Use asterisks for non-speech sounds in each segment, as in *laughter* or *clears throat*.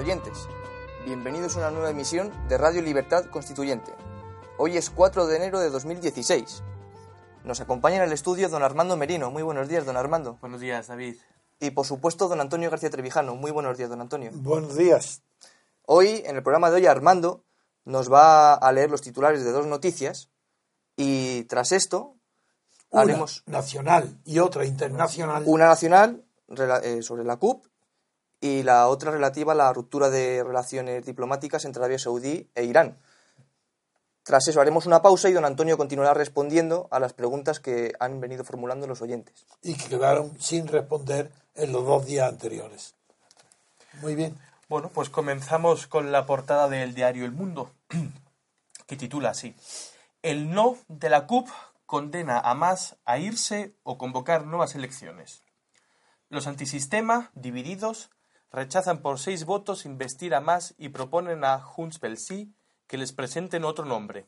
buenos días, queridos oyentes. Bienvenidos a una nueva emisión de Radio Libertad Constituyente. Hoy es 4 de enero de 2016. Nos acompaña en el estudio don Armando Merino. Muy buenos días, don Armando. Buenos días, David. Y por supuesto, don Antonio García Trevijano. Muy buenos días, don Antonio. Buenos días. Hoy, en el programa de hoy, Armando nos va a leer los titulares de dos noticias y tras esto Una haremos nacional y otra internacional. una nacional eh, sobre la CUP y la otra relativa a la ruptura de relaciones diplomáticas entre Arabia Saudí e Irán. Tras eso haremos una pausa y don Antonio continuará respondiendo a las preguntas que han venido formulando los oyentes. y que quedaron sin responder en los dos días anteriores. Muy bien. Bueno, pues comenzamos con la portada del diario El Mundo, *clears throat* que titula así. El no de la CUP condena a más a irse o convocar nuevas elecciones. Los antisistema, divididos, rechazan por seis votos investir a más y proponen a Junts pel Sí que les presenten otro nombre.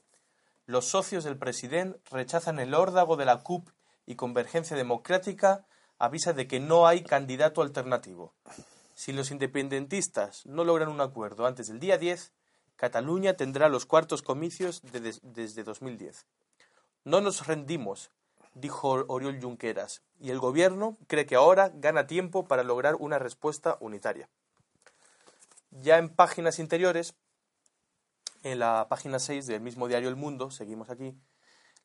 Los socios del presidente rechazan el órdago de la CUP y Convergencia Democrática avisa de que no hay candidato alternativo. Si los independentistas no logran un acuerdo antes del día 10, Cataluña tendrá los cuartos comicios de des- desde 2010. No nos rendimos, dijo Oriol Junqueras, y el gobierno cree que ahora gana tiempo para lograr una respuesta unitaria. Ya en páginas interiores, en la página 6 del mismo diario El Mundo, seguimos aquí,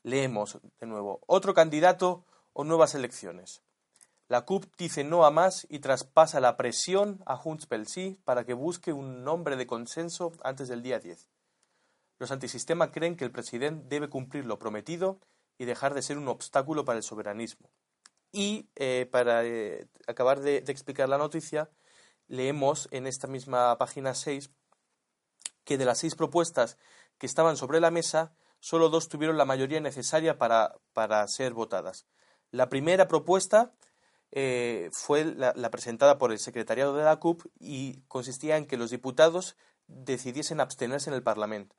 leemos de nuevo, otro candidato o nuevas elecciones. La CUP dice no a más y traspasa la presión a Junts pel Sí para que busque un nombre de consenso antes del día 10. Los antisistema creen que el presidente debe cumplir lo prometido y dejar de ser un obstáculo para el soberanismo. Y eh, para eh, acabar de, explicar la noticia, leemos en esta misma página 6 que de las seis propuestas que estaban sobre la mesa, solo dos tuvieron la mayoría necesaria para, para ser votadas. La primera propuesta eh, fue la, la presentada por el secretariado de la CUP y consistía en que los diputados decidiesen abstenerse en el Parlamento.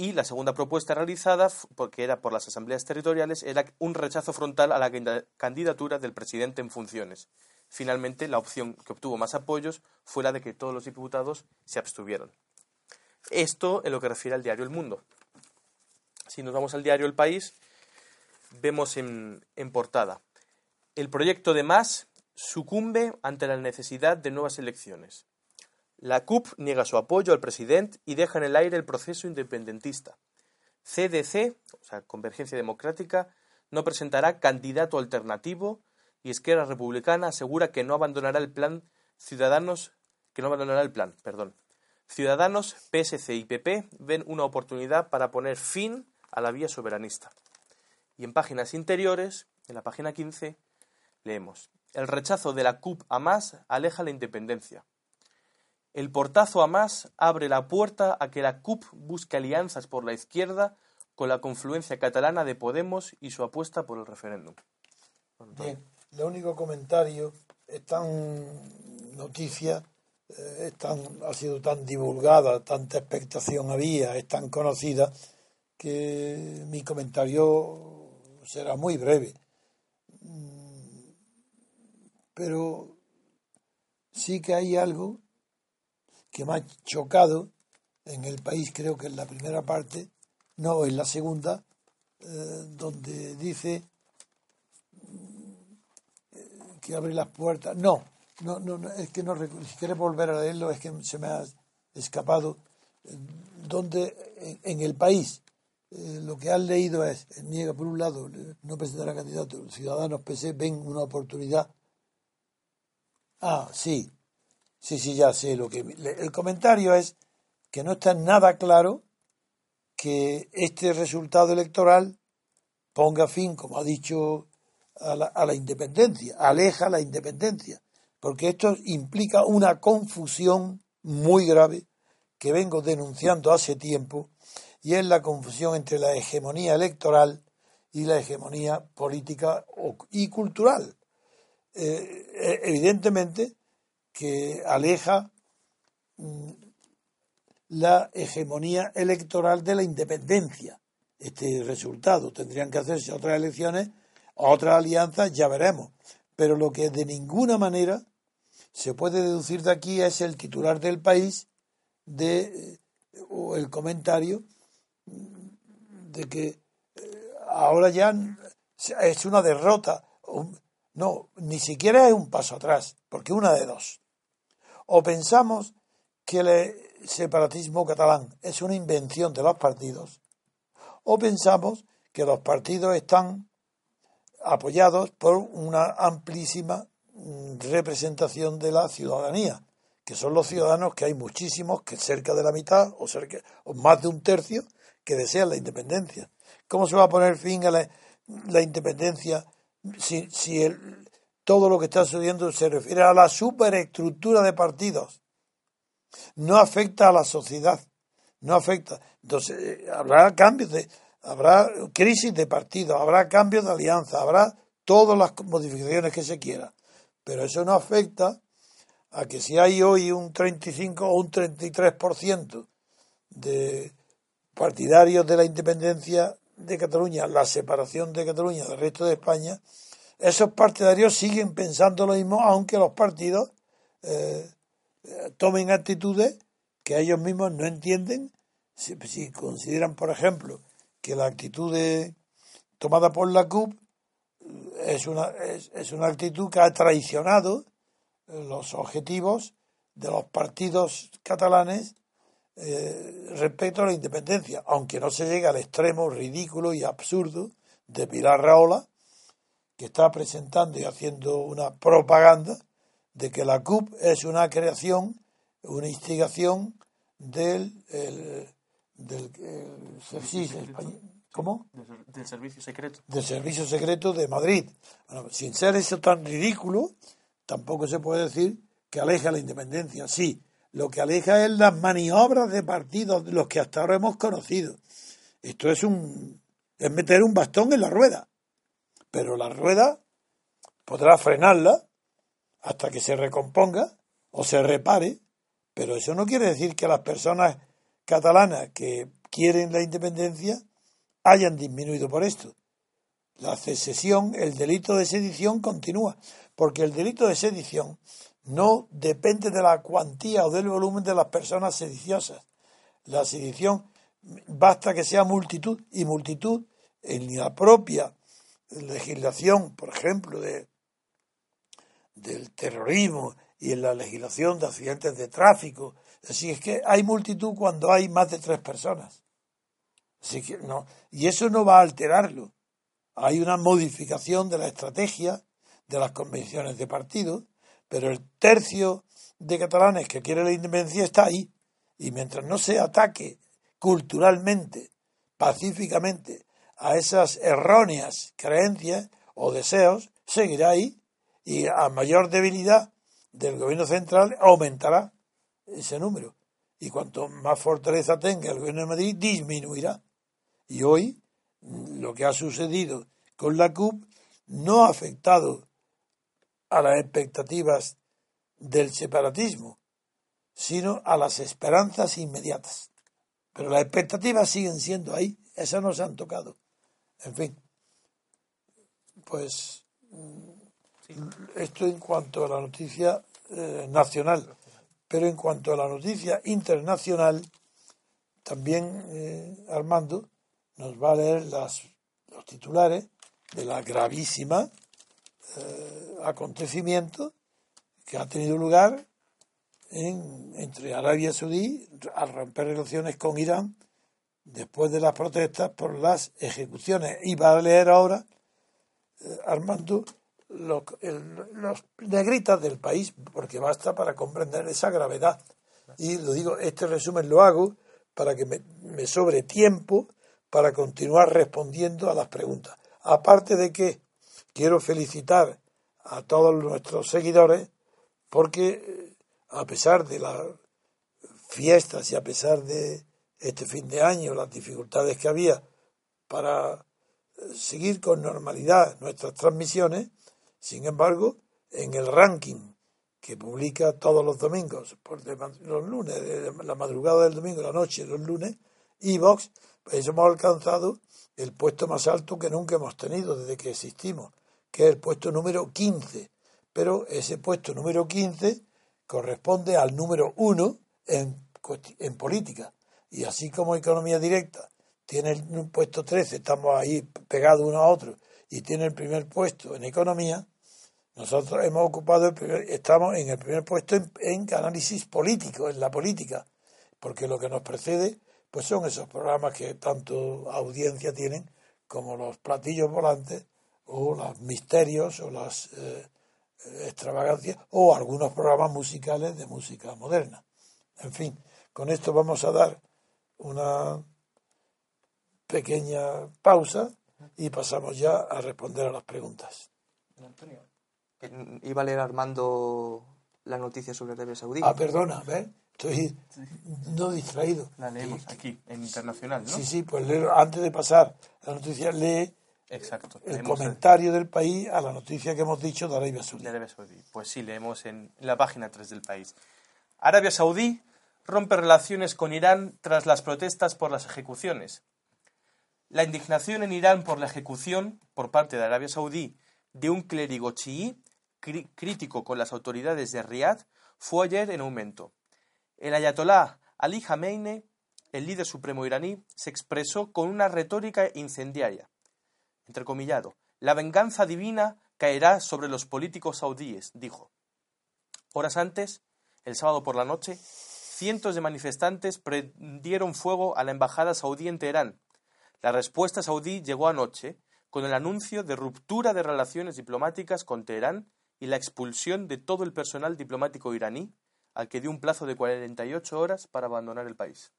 Y la segunda propuesta realizada, porque era por las asambleas territoriales, era un rechazo frontal a la candidatura del presidente en funciones. Finalmente, la opción que obtuvo más apoyos fue la de que todos los diputados se abstuvieron. Esto en lo que refiere al diario El Mundo. Si nos vamos al diario El País, vemos en, en portada. El proyecto de Mas sucumbe ante la necesidad de nuevas elecciones. La CUP niega su apoyo al presidente y deja en el aire el proceso independentista. CDC, o sea, Convergencia Democrática, no presentará candidato alternativo y Esquerra Republicana asegura que no abandonará el plan Ciudadanos, que no abandonará el plan, perdón. Ciudadanos, PSC y PP ven una oportunidad para poner fin a la vía soberanista. Y en páginas interiores, en la página 15, leemos: El rechazo de la CUP a más aleja la independencia. El portazo a más abre la puerta a que la CUP busque alianzas por la izquierda con la confluencia catalana de Podemos y su apuesta por el referéndum. Bien. El único comentario es tan noticia, eh, es tan, ha sido tan divulgada, tanta expectación había, es tan conocida, que mi comentario será muy breve. Mm, Pero sí que hay algo que me ha chocado en el país, creo que en la primera parte, no en la segunda, eh, donde dice que abre las puertas. No, no, no, no, es que no si quieres volver a leerlo, es que se me ha escapado. Donde en, el país eh, lo que han leído es, niega por un lado, eh, no presentará candidato, ciudadanos PC ven una oportunidad. Ah, sí, sí, sí, ya sé lo que. El comentario es que no está nada claro que este resultado electoral ponga fin, como ha dicho a la, independencia, aleja la independencia, porque esto implica una confusión muy grave que vengo denunciando hace tiempo y es la confusión entre la hegemonía electoral y la hegemonía política y cultural. Eh, eh, evidentemente que aleja mm, la hegemonía electoral de la independencia. Este resultado tendrían que hacerse otras elecciones, otras alianzas, ya veremos. Pero lo que de ninguna manera se puede deducir de aquí es el titular del país de o el comentario de que eh, ahora ya es una derrota. No, ni siquiera es un paso atrás, porque una de dos. O pensamos que el separatismo catalán es una invención de los partidos, o pensamos que los partidos están apoyados por una amplísima mm, representación de la ciudadanía, que son los ciudadanos que hay muchísimos, que cerca de la mitad o, o más de un tercio, que desean la independencia. ¿Cómo se va a poner fin a la, independencia si el, todo lo que está sucediendo se refiere a la superestructura de partidos? No afecta a la sociedad, no afecta. Entonces, eh, habrá cambios de, habrá crisis de partidos, habrá cambios de alianza, habrá todas las modificaciones que se quiera. Pero eso no afecta a que si hay hoy un 35 o un 33% de partidarios de la independencia de Cataluña, la separación de Cataluña del resto de España, esos partidarios siguen pensando lo mismo, aunque los partidos eh, tomen actitudes que ellos mismos no entienden, si, si consideran, por ejemplo, que la actitud tomada por la CUP es una, es, una actitud que ha traicionado los objetivos de los partidos catalanes eh, respecto a la independencia, aunque no se llegue al extremo ridículo y absurdo de Pilar Raola, que está presentando y haciendo una propaganda de que la CUP es una creación, una instigación del, del ¿Cómo? Del, servicio secreto. Del servicio secreto de Madrid. sin ser eso tan ridículo, tampoco se puede decir que aleja la independencia. Sí, lo que aleja es las maniobras de partidos, los que hasta ahora hemos conocido. Esto es un es meter un bastón en la rueda. Pero la rueda podrá frenarla hasta que se recomponga o se repare, pero eso no quiere decir que las personas catalanas que quieren la independencia hayan disminuido por esto. La secesión, el delito de sedición continúa, porque el delito de sedición no depende de la cuantía o del volumen de las personas sediciosas. La sedición basta que sea multitud y multitud en la propia legislación, por ejemplo, de, del terrorismo y en la legislación de accidentes de tráfico. Así es que hay multitud cuando hay más de tres personas. Así que no, y eso no va a alterarlo. Hay una modificación de la estrategia de las convenciones de partido, pero el tercio de catalanes que quiere la independencia está ahí. Y mientras no se ataque culturalmente, pacíficamente, a esas erróneas creencias o deseos, seguirá ahí y a mayor debilidad del gobierno central aumentará ese número. Y cuanto más fortaleza tenga el gobierno de Madrid, disminuirá. Y hoy lo que ha sucedido con la CUP no ha afectado a las expectativas del separatismo, sino a las esperanzas inmediatas. Pero las expectativas siguen siendo ahí, esas no se han tocado. En fin, pues esto en cuanto a la noticia eh, nacional. Pero en cuanto a la noticia internacional, también, eh, Armando, nos va a leer las, los titulares de la gravísima eh, acontecimiento que ha tenido lugar en, entre Arabia Saudí al romper relaciones con Irán después de las protestas por las ejecuciones. Y va a leer ahora, eh, Armando, los, los negritas del país, porque basta para comprender esa gravedad. Y lo digo, este resumen lo hago para que me, me sobre tiempo para continuar respondiendo a las preguntas. Aparte de que quiero felicitar a todos nuestros seguidores porque a pesar de las fiestas y a pesar de este fin de año, las dificultades que había para seguir con normalidad nuestras transmisiones, sin embargo, en el ranking que publica todos los domingos, los lunes, la madrugada del domingo, la noche, los lunes, Evox, pues hemos alcanzado el puesto más alto que nunca hemos tenido desde que existimos, que es el puesto número 15. pero ese puesto número 15 corresponde al número 1 en, en política. Y así como economía directa tiene el puesto 13, estamos ahí pegados uno a otro, y tiene el primer puesto en economía, nosotros hemos ocupado, estamos en el primer puesto en, análisis político, en la política, porque lo que nos precede pues son esos programas que tanto audiencia tienen como los platillos volantes o los misterios o las eh, extravagancias o algunos programas musicales de música moderna. En fin, con esto vamos a dar una pequeña pausa y pasamos ya a responder a las preguntas. Antonio iba a leer Armando la noticia sobre Arabia Saudí. Ah, perdona, ¿ves? Estoy no distraído. La leemos aquí, en internacional, ¿no? Sí, sí, pues antes de pasar la noticia, lee Exacto. el comentario del país a la noticia que hemos dicho de Arabia Saudí. De Arabia Saudí. Pues sí, leemos en la página 3 del país. Arabia Saudí rompe relaciones con Irán tras las protestas por las ejecuciones. La indignación en Irán por la ejecución, por parte de Arabia Saudí, de un clérigo chií crítico con las autoridades de Riad fue ayer en aumento. El ayatolá Ali Khamenei, el líder supremo iraní, se expresó con una retórica incendiaria. Entrecomillado, la venganza divina caerá sobre los políticos saudíes, dijo. Horas antes, el sábado por la noche, cientos de manifestantes prendieron fuego a la embajada saudí en Teherán. La respuesta saudí llegó anoche con el anuncio de ruptura de relaciones diplomáticas con Teherán y la expulsión de todo el personal diplomático iraní, al que dio un plazo de 48 horas para abandonar el país.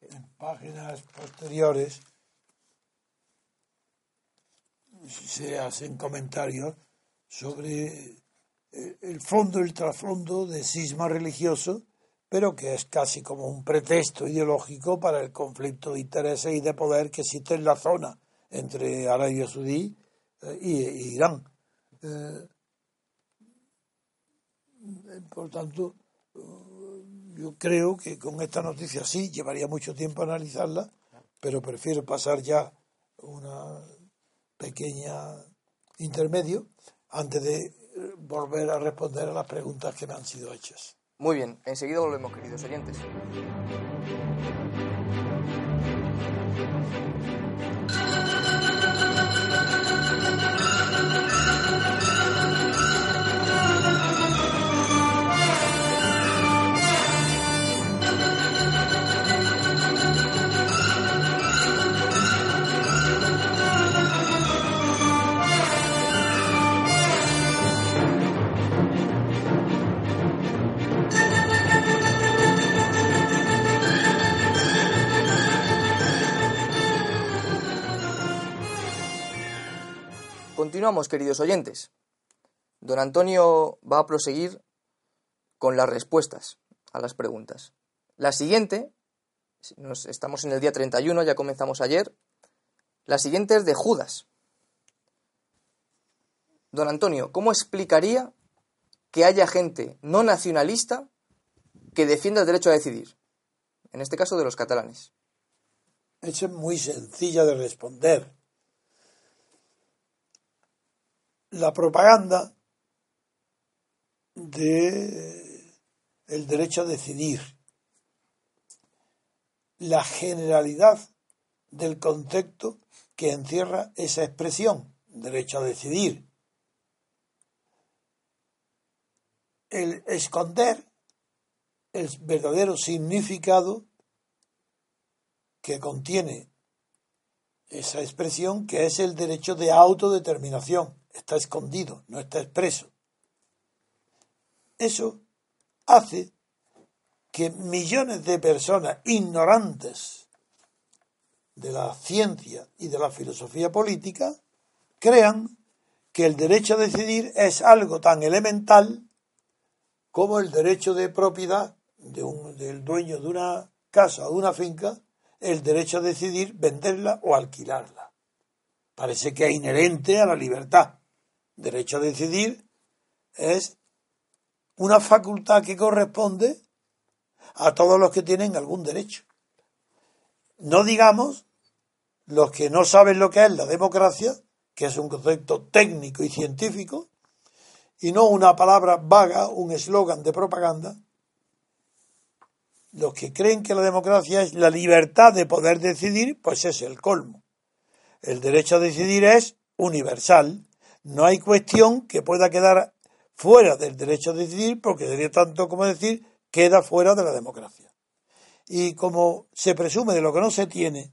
En páginas posteriores se hacen comentarios sobre el fondo el trasfondo de cisma religioso, pero que es casi como un pretexto ideológico para el conflicto de intereses y de poder que existe en la zona entre Arabia Saudí e Irán. Eh, por tanto, yo creo que con esta noticia sí, llevaría mucho tiempo analizarla, pero prefiero pasar ya una pequeña intermedio antes de volver a responder a las preguntas que me han sido hechas. Muy bien, enseguida volvemos, queridos oyentes. Continuamos, queridos oyentes. Don Antonio va a proseguir con las respuestas a las preguntas. La siguiente, nos, estamos en el día 31, ya comenzamos ayer. La siguiente es de Judas. Don Antonio, ¿cómo explicaría que haya gente no nacionalista que defienda el derecho a decidir? En este caso de los catalanes. Es muy sencilla de responder la propaganda de el derecho a decidir, la generalidad del concepto que encierra esa expresión, derecho a decidir. El esconder el verdadero significado que contiene esa expresión, que es el derecho de autodeterminación está escondido, no está expreso. Eso hace que millones de personas ignorantes de la ciencia y de la filosofía política crean que el derecho a decidir es algo tan elemental como el derecho de propiedad de un, del dueño de una casa o de una finca, el derecho a decidir venderla o alquilarla. Parece que es inherente a la libertad derecho a decidir es una facultad que corresponde a todos los que tienen algún derecho. No digamos los que no saben lo que es la democracia, que es un concepto técnico y científico, y no una palabra vaga, un eslogan de propaganda, los que creen que la democracia es la libertad de poder decidir, pues es el colmo. El derecho a decidir es universal. No hay cuestión que pueda quedar fuera del derecho a decidir porque sería tanto como decir queda fuera de la democracia. Y como se presume de lo que no se tiene,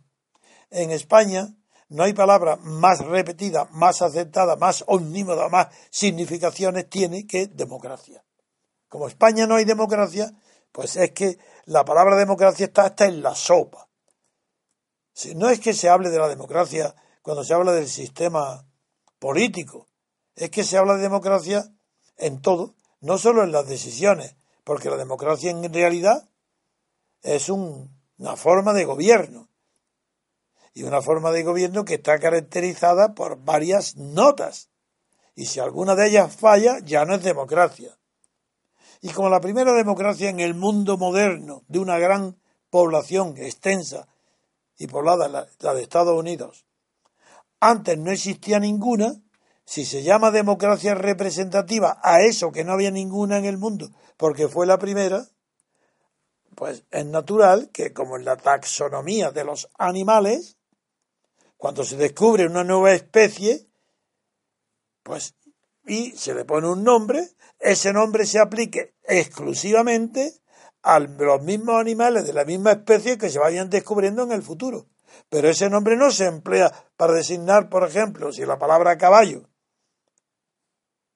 en España no hay palabra más repetida, más aceptada, más omnímoda, más significaciones tiene que democracia. Como España no hay democracia, pues es que la palabra democracia está hasta en la sopa. Si no es que se hable de la democracia cuando se habla del sistema político, es que se habla de democracia en todo, no solo en las decisiones, porque la democracia en realidad es una forma de gobierno y una forma de gobierno que está caracterizada por varias notas. Y si alguna de ellas falla, ya no es democracia. Y como la primera democracia en el mundo moderno de una gran población extensa y poblada, la, la de Estados Unidos, antes no existía ninguna, si se llama democracia representativa a eso que no había ninguna en el mundo, porque fue la primera, pues es natural que como en la taxonomía de los animales, cuando se descubre una nueva especie, pues y se le pone un nombre, ese nombre se aplique exclusivamente a los mismos animales de la misma especie que se vayan descubriendo en el futuro. Pero ese nombre no se emplea para designar, por ejemplo, si la palabra caballo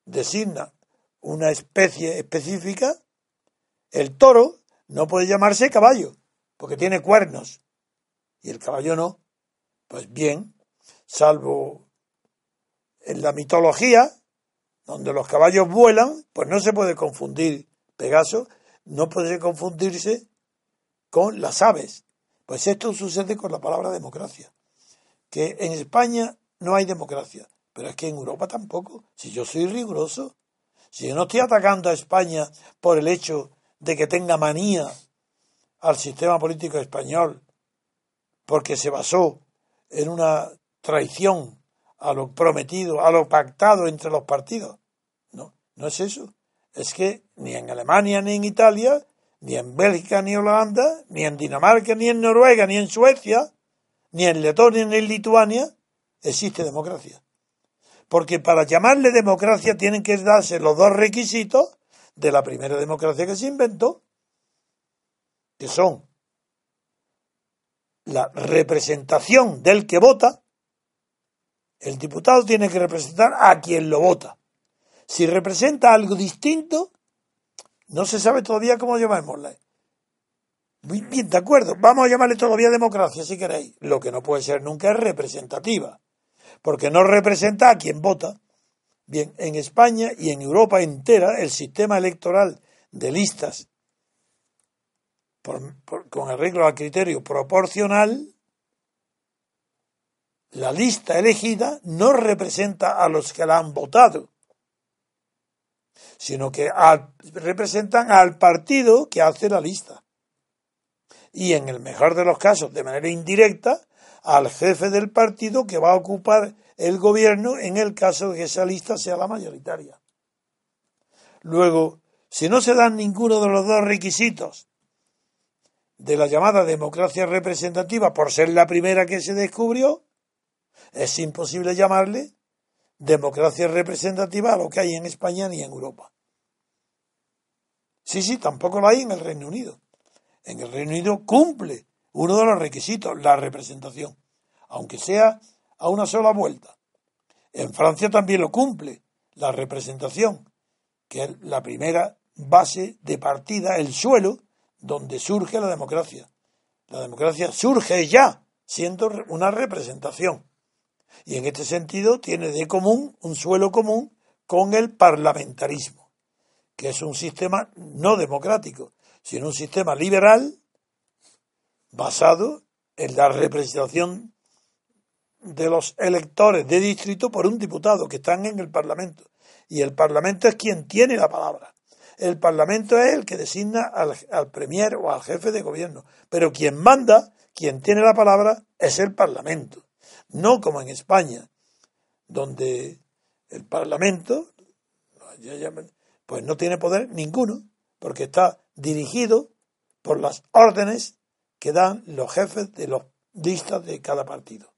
designa una especie específica, el toro no puede llamarse caballo, porque tiene cuernos, y el caballo no. Pues bien, salvo en la mitología, donde los caballos vuelan, pues no se puede confundir Pegaso, no puede confundirse con las aves. Pues esto sucede con la palabra democracia, que en España no hay democracia, pero es que en Europa tampoco. Si yo soy riguroso, si yo no estoy atacando a España por el hecho de que tenga manía al sistema político español, porque se basó en una traición a lo prometido, a lo pactado entre los partidos. No, no es eso. Es que ni en Alemania ni en Italia, ni en Bélgica ni en Holanda, ni en Dinamarca ni en Noruega ni en Suecia, ni en Letonia ni en Lituania existe democracia. Porque para llamarle democracia tienen que darse los dos requisitos de la primera democracia que se inventó, que son la representación del que vota, el diputado tiene que representar a quien lo vota. Si representa algo distinto, no se sabe todavía cómo llamarla. Muy bien, de acuerdo. Vamos a llamarle todavía democracia si queréis. Lo que no puede ser nunca es representativa, porque no representa a quien vota. Bien, en España y en Europa entera el sistema electoral de listas con arreglo al criterio proporcional, la lista elegida no representa a los que la han votado, sino que representan al partido que hace la lista. Y en el mejor de los casos, de manera indirecta, al jefe del partido que va a ocupar el gobierno en el caso de que esa lista sea la mayoritaria. Luego, si no se dan ninguno de los dos requisitos de la llamada democracia representativa por ser la primera que se descubrió, es imposible llamarle democracia representativa a lo que hay en España ni en Europa. Sí, sí, tampoco lo hay en el Reino Unido. En el Reino Unido cumple uno de los requisitos, la representación, aunque sea a una sola vuelta. En Francia también lo cumple, la representación, que es la primera base de partida, el suelo donde surge la democracia. La democracia surge ya siendo una representación. Y en este sentido tiene de común un suelo común con el parlamentarismo, que es un sistema no democrático, sino un sistema liberal basado en la representación de los electores de distrito por un diputado que están en el Parlamento. Y el Parlamento es quien tiene la palabra. El Parlamento es el que designa al, al Premier o al jefe de gobierno. Pero quien manda, quien tiene la palabra, es el Parlamento. No como en España, donde el Parlamento, pues no tiene poder ninguno, porque está dirigido por las órdenes que dan los jefes de los listas de cada partido.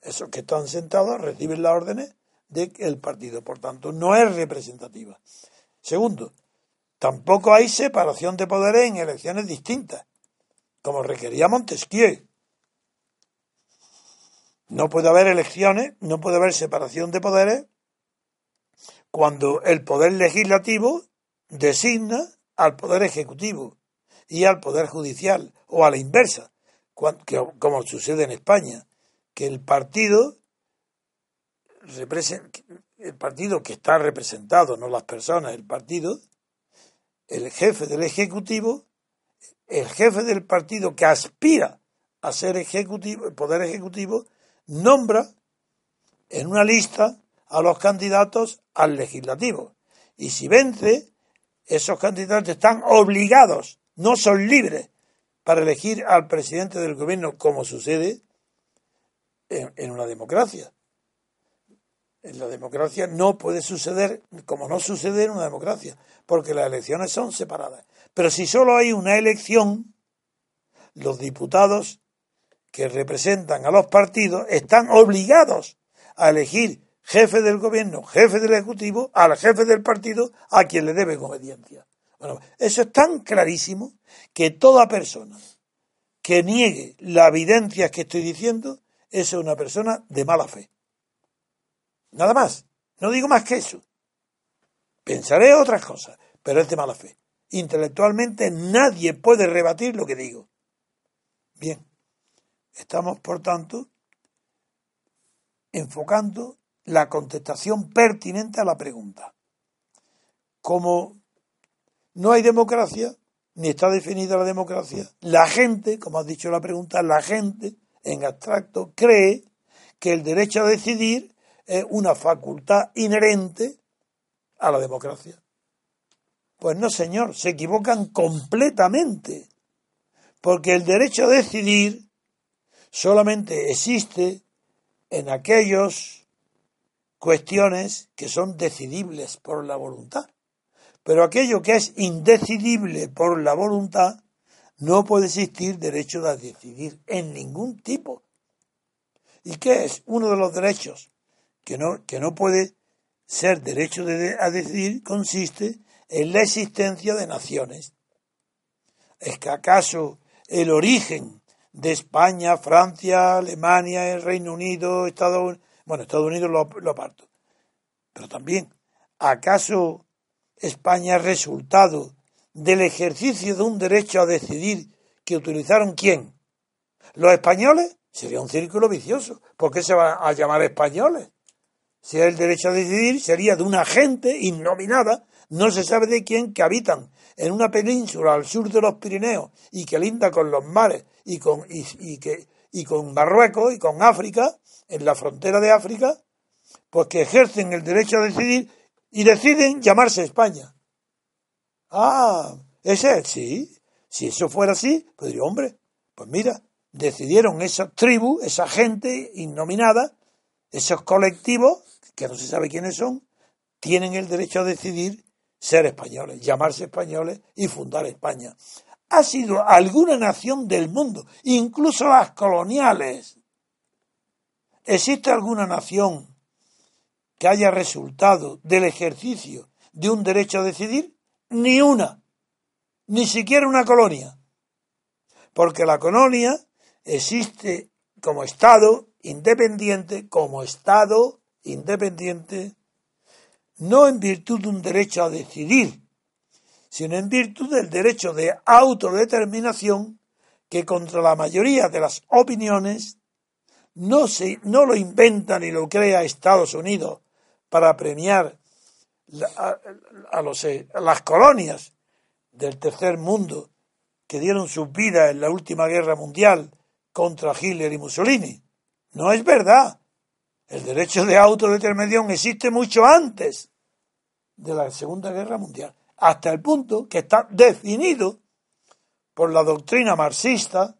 Esos que están sentados reciben las órdenes del partido, por tanto, no es representativa. Segundo, tampoco hay separación de poderes en elecciones distintas, como requería Montesquieu. No puede haber elecciones, no puede haber separación de poderes cuando el poder legislativo designa al poder ejecutivo y al poder judicial, o a la inversa, como sucede en España, que el partido el partido que está representado, no las personas, el partido, el jefe del ejecutivo, el jefe del partido que aspira a ser ejecutivo, el poder ejecutivo, nombra en una lista a los candidatos al legislativo. Y si vence, esos candidatos están obligados, no son libres, para elegir al presidente del gobierno, como sucede en, en una democracia. En la democracia no puede suceder como no sucede en una democracia, porque las elecciones son separadas. Pero si solo hay una elección, los diputados que representan a los partidos están obligados a elegir jefe del gobierno, jefe del ejecutivo, al jefe del partido, a quien le deben obediencia. Bueno, eso es tan clarísimo que toda persona que niegue la evidencia que estoy diciendo, es una persona de mala fe. Nada más. No digo más que eso. Pensaré otras cosas, pero es de mala fe. Intelectualmente nadie puede rebatir lo que digo. Bien. Estamos, por tanto, enfocando la contestación pertinente a la pregunta. Como no hay democracia, ni está definida la democracia, la gente, como has dicho la pregunta, la gente, en abstracto, cree que el derecho a decidir es una facultad inherente a la democracia. Pues no, señor, se equivocan completamente, porque el derecho a decidir solamente existe en aquellas cuestiones que son decidibles por la voluntad. Pero aquello que es indecidible por la voluntad, no puede existir derecho a decidir en ningún tipo. ¿Y qué es? Uno de los derechos que no, que no puede ser derecho de- a decidir consiste en la existencia de naciones. ¿Es que acaso el origen de España, Francia, Alemania, el Reino Unido, Estados Unidos, bueno, Estados Unidos lo, aparto, pero también, ¿acaso España es resultado del ejercicio de un derecho a decidir que utilizaron quién? ¿Los españoles? Sería un círculo vicioso. ¿Por qué se va a llamar españoles? Si el derecho a decidir sería de una gente innominada, no se sabe de quién, que habitan en una península al sur de los Pirineos y que linda con los mares y con, y, que, y con Marruecos y con África, en la frontera de África, pues que ejercen el derecho a decidir y deciden llamarse España. Ah, ese es, sí. Si eso fuera así, pues diría, hombre, pues mira, decidieron esa tribu, esa gente innominada, esos colectivos, que no se sabe quiénes son, tienen el derecho a decidir ser españoles, llamarse españoles y fundar España. Ha sido alguna nación del mundo, incluso las coloniales. ¿Existe alguna nación que haya resultado del ejercicio de un derecho a decidir? Ni una, ni siquiera una colonia. Porque la colonia existe como Estado independiente, como Estado independiente, no en virtud de un derecho a decidir, sino en virtud del derecho de autodeterminación que contra la mayoría de las opiniones no, se, no lo inventa ni lo crea Estados Unidos para premiar a, los, eh, las colonias del tercer mundo que dieron sus vidas en la última guerra mundial contra Hitler y Mussolini. No es verdad. El derecho de autodeterminación existe mucho antes de la Segunda Guerra Mundial, hasta el punto que está definido por la doctrina marxista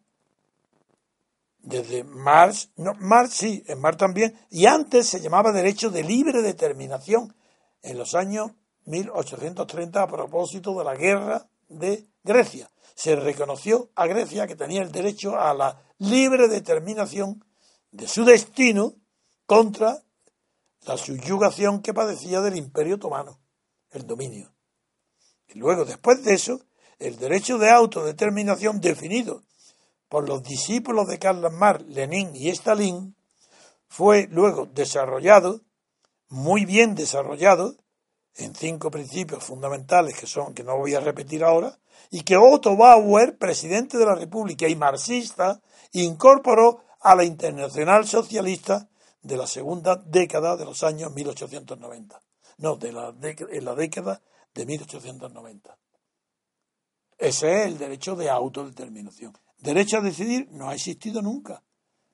desde Marx, no, Marx sí, en Marx también, y antes se llamaba derecho de libre determinación. En los años 1830 a propósito de la guerra de Grecia. Se reconoció a Grecia que tenía el derecho a la libre determinación de su destino contra la subyugación que padecía del Imperio Otomano, el dominio. Y luego, después de eso, el derecho de autodeterminación definido por los discípulos de Karl Marx, Lenin y Stalin, fue luego desarrollado, muy bien desarrollado, en cinco principios fundamentales que son, que no voy a repetir ahora, y que Otto Bauer, presidente de la República y marxista, incorporó a la Internacional Socialista de la segunda década de los años 1890. No, de la en la década de 1890. Ese es el derecho de autodeterminación. Derecho a decidir no ha existido nunca.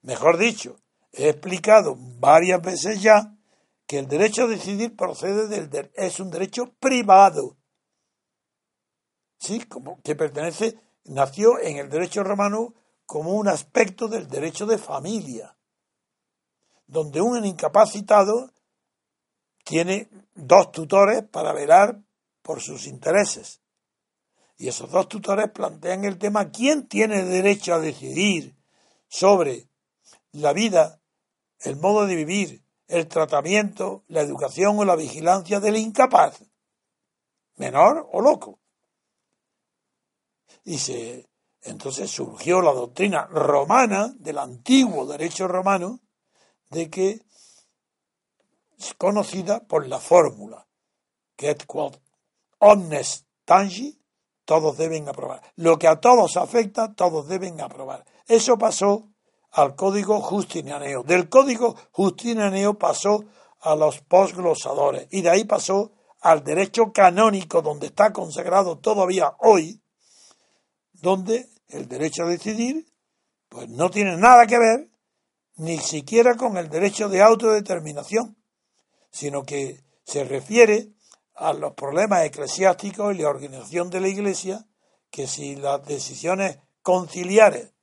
Mejor dicho, he explicado varias veces ya que el derecho a decidir procede del es un derecho privado. Sí, como que pertenece, nació en el derecho romano como un aspecto del derecho de familia, donde un incapacitado tiene dos tutores para velar por sus intereses. Y esos dos tutores plantean el tema quién tiene derecho a decidir sobre la vida, el modo de vivir, el tratamiento, la educación o la vigilancia del incapaz, menor o loco. Y se, entonces surgió la doctrina romana del antiguo derecho romano de que conocida por la fórmula es quod omnes tangi, todos deben aprobar. Lo que a todos afecta, todos deben aprobar. Eso pasó al código justinianeo. Del código justinianeo pasó a los posglosadores y de ahí pasó al derecho canónico donde está consagrado todavía hoy, donde el derecho a decidir pues no tiene nada que ver ni siquiera con el derecho de autodeterminación, sino que se refiere a los problemas eclesiásticos y la organización de la Iglesia, que si las decisiones conciliares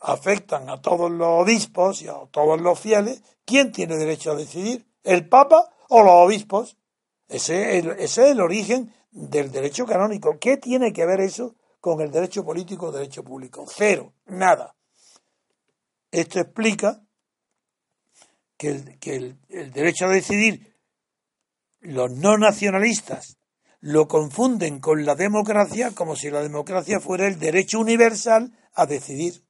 afectan a todos los obispos y a todos los fieles, ¿quién tiene derecho a decidir? ¿El Papa o los obispos? Ese, es el origen del derecho canónico. ¿Qué tiene que ver eso con el derecho político o derecho público? Cero, nada. Esto explica que, el, derecho a decidir, los no nacionalistas lo confunden con la democracia como si la democracia fuera el derecho universal a decidir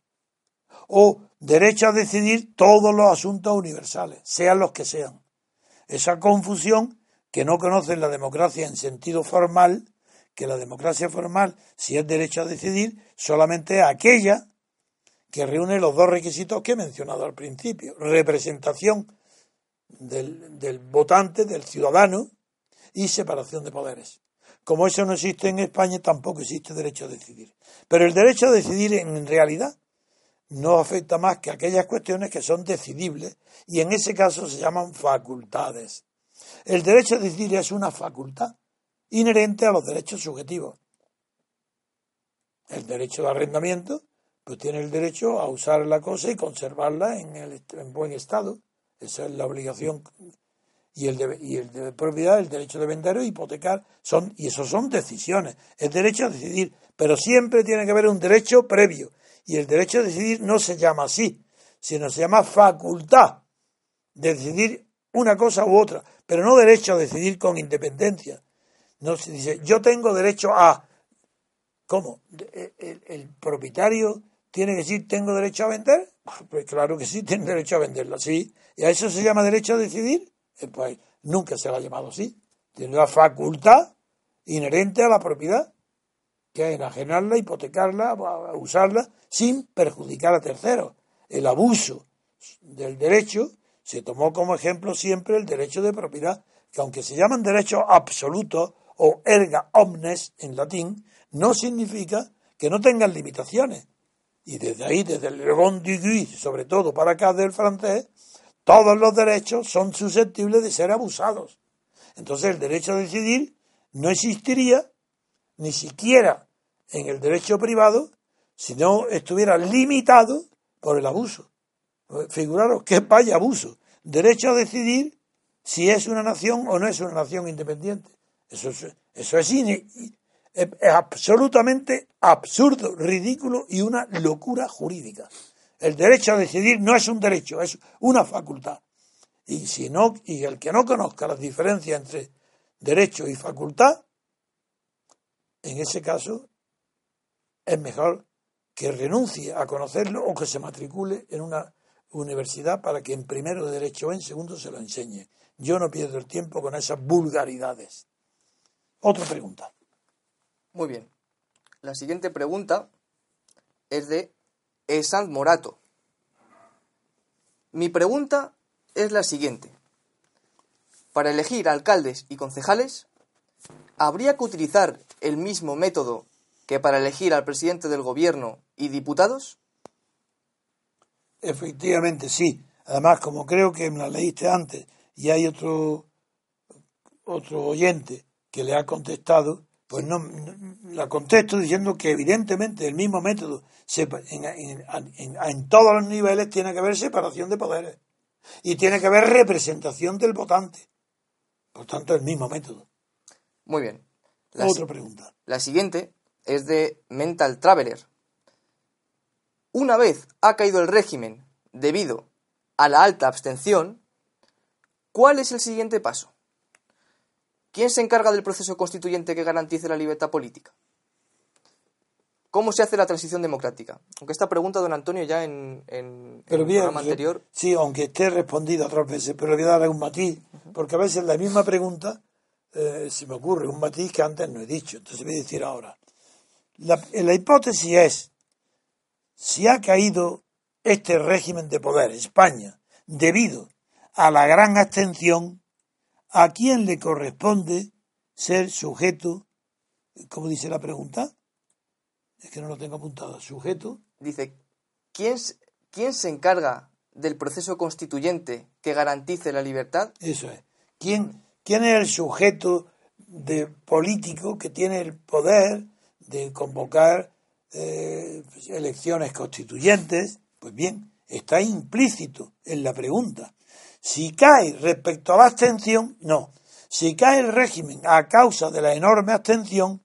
o derecho a decidir todos los asuntos universales, sean los que sean. Esa confusión que no conocen la democracia en sentido formal, que la democracia formal, si es derecho a decidir, solamente aquella que reúne los dos requisitos que he mencionado al principio. Representación del, votante, del ciudadano, y separación de poderes. Como eso no existe en España, tampoco existe derecho a decidir. Pero el derecho a decidir en realidad no afecta más que aquellas cuestiones que son decidibles y en ese caso se llaman facultades. El derecho a decidir es una facultad inherente a los derechos subjetivos. El derecho de arrendamiento, pues tiene el derecho a usar la cosa y conservarla en, el, en buen estado. Esa es la obligación. Y el, de, y el de propiedad, el derecho de vender o hipotecar, son, y eso son decisiones. El derecho a decidir, pero siempre tiene que haber un derecho previo. Y el derecho a decidir no se llama así, sino se llama facultad de decidir una cosa u otra, pero no derecho a decidir con independencia. No se dice, yo tengo derecho a. ¿Cómo? ¿El, propietario tiene que decir, tengo derecho a vender? *laughs* Pues claro que sí, tiene derecho a venderla, sí. ¿Y a eso se llama derecho a decidir? Eh, pues nunca se ha llamado así. Tiene la facultad inherente a la propiedad que enajenarla, hipotecarla, usarla sin perjudicar a terceros. El abuso del derecho se tomó como ejemplo siempre el derecho de propiedad, que aunque se llaman derechos absolutos o erga omnes en latín, no significa que no tengan limitaciones. Y desde ahí, desde el bon sobre todo para acá del francés, todos los derechos son susceptibles de ser abusados. Entonces el derecho a decidir no existiría ni siquiera en el derecho privado si no estuviera limitado por el abuso. Figuraros que vaya abuso. Derecho a decidir si es una nación o no es una nación independiente. Eso es, eso es, es absolutamente absurdo, ridículo y una locura jurídica. El derecho a decidir no es un derecho, es una facultad. Y si no, y el que no conozca las diferencias entre derecho y facultad, en ese caso es mejor que renuncie a conocerlo o que se matricule en una universidad para que en primero de derecho o en segundo se lo enseñe. Yo no pierdo el tiempo con esas vulgaridades. Otra pregunta. Muy bien. La siguiente pregunta es de Esant Morato. Mi pregunta es la siguiente. Para elegir alcaldes y concejales, ¿habría que utilizar el mismo método que para elegir al presidente del gobierno y diputados? Efectivamente, sí. Además, como creo que me la leíste antes y hay otro, otro oyente que le ha contestado, pues no, la contesto diciendo que evidentemente el mismo método en, en, en, todos los niveles tiene que haber separación de poderes y tiene que haber representación del votante. Por tanto, el mismo método. Muy bien. Otra pregunta. La siguiente es de Mental Traveler. Una vez ha caído el régimen debido a la alta abstención, ¿cuál es el siguiente paso? ¿Quién se encarga del proceso constituyente que garantice la libertad política? ¿Cómo se hace la transición democrática? Aunque esta pregunta, don Antonio, ya en, el programa anterior. Sí, aunque esté respondido otras veces, pero le voy a dar un matiz, porque a veces la misma pregunta eh, se me ocurre un matiz que antes no he dicho, entonces voy a decir ahora. La, la hipótesis es, si ha caído este régimen de poder, España, debido a la gran abstención, ¿a quién le corresponde ser sujeto? ¿Cómo dice la pregunta? Es que no lo tengo apuntado. Sujeto. Dice, ¿quién, quién se encarga del proceso constituyente que garantice la libertad? Eso es. ¿Quién, quién es el sujeto de político que tiene el poder de convocar eh, elecciones constituyentes? Pues bien, está implícito en la pregunta. Si cae respecto a la abstención, no. Si cae el régimen a causa de la enorme abstención,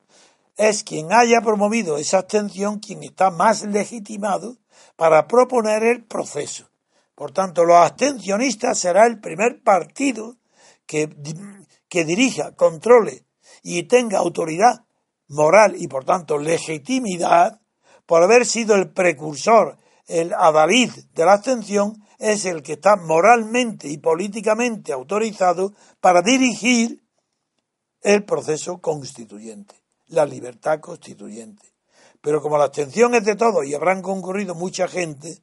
es quien haya promovido esa abstención quien está más legitimado para proponer el proceso. Por tanto, los abstencionistas será el primer partido que, que dirija, controle y tenga autoridad moral y por tanto legitimidad por haber sido el precursor, el adalid de la abstención, es el que está moralmente y políticamente autorizado para dirigir el proceso constituyente, la libertad constituyente. Pero como la abstención es de todos y habrán concurrido mucha gente,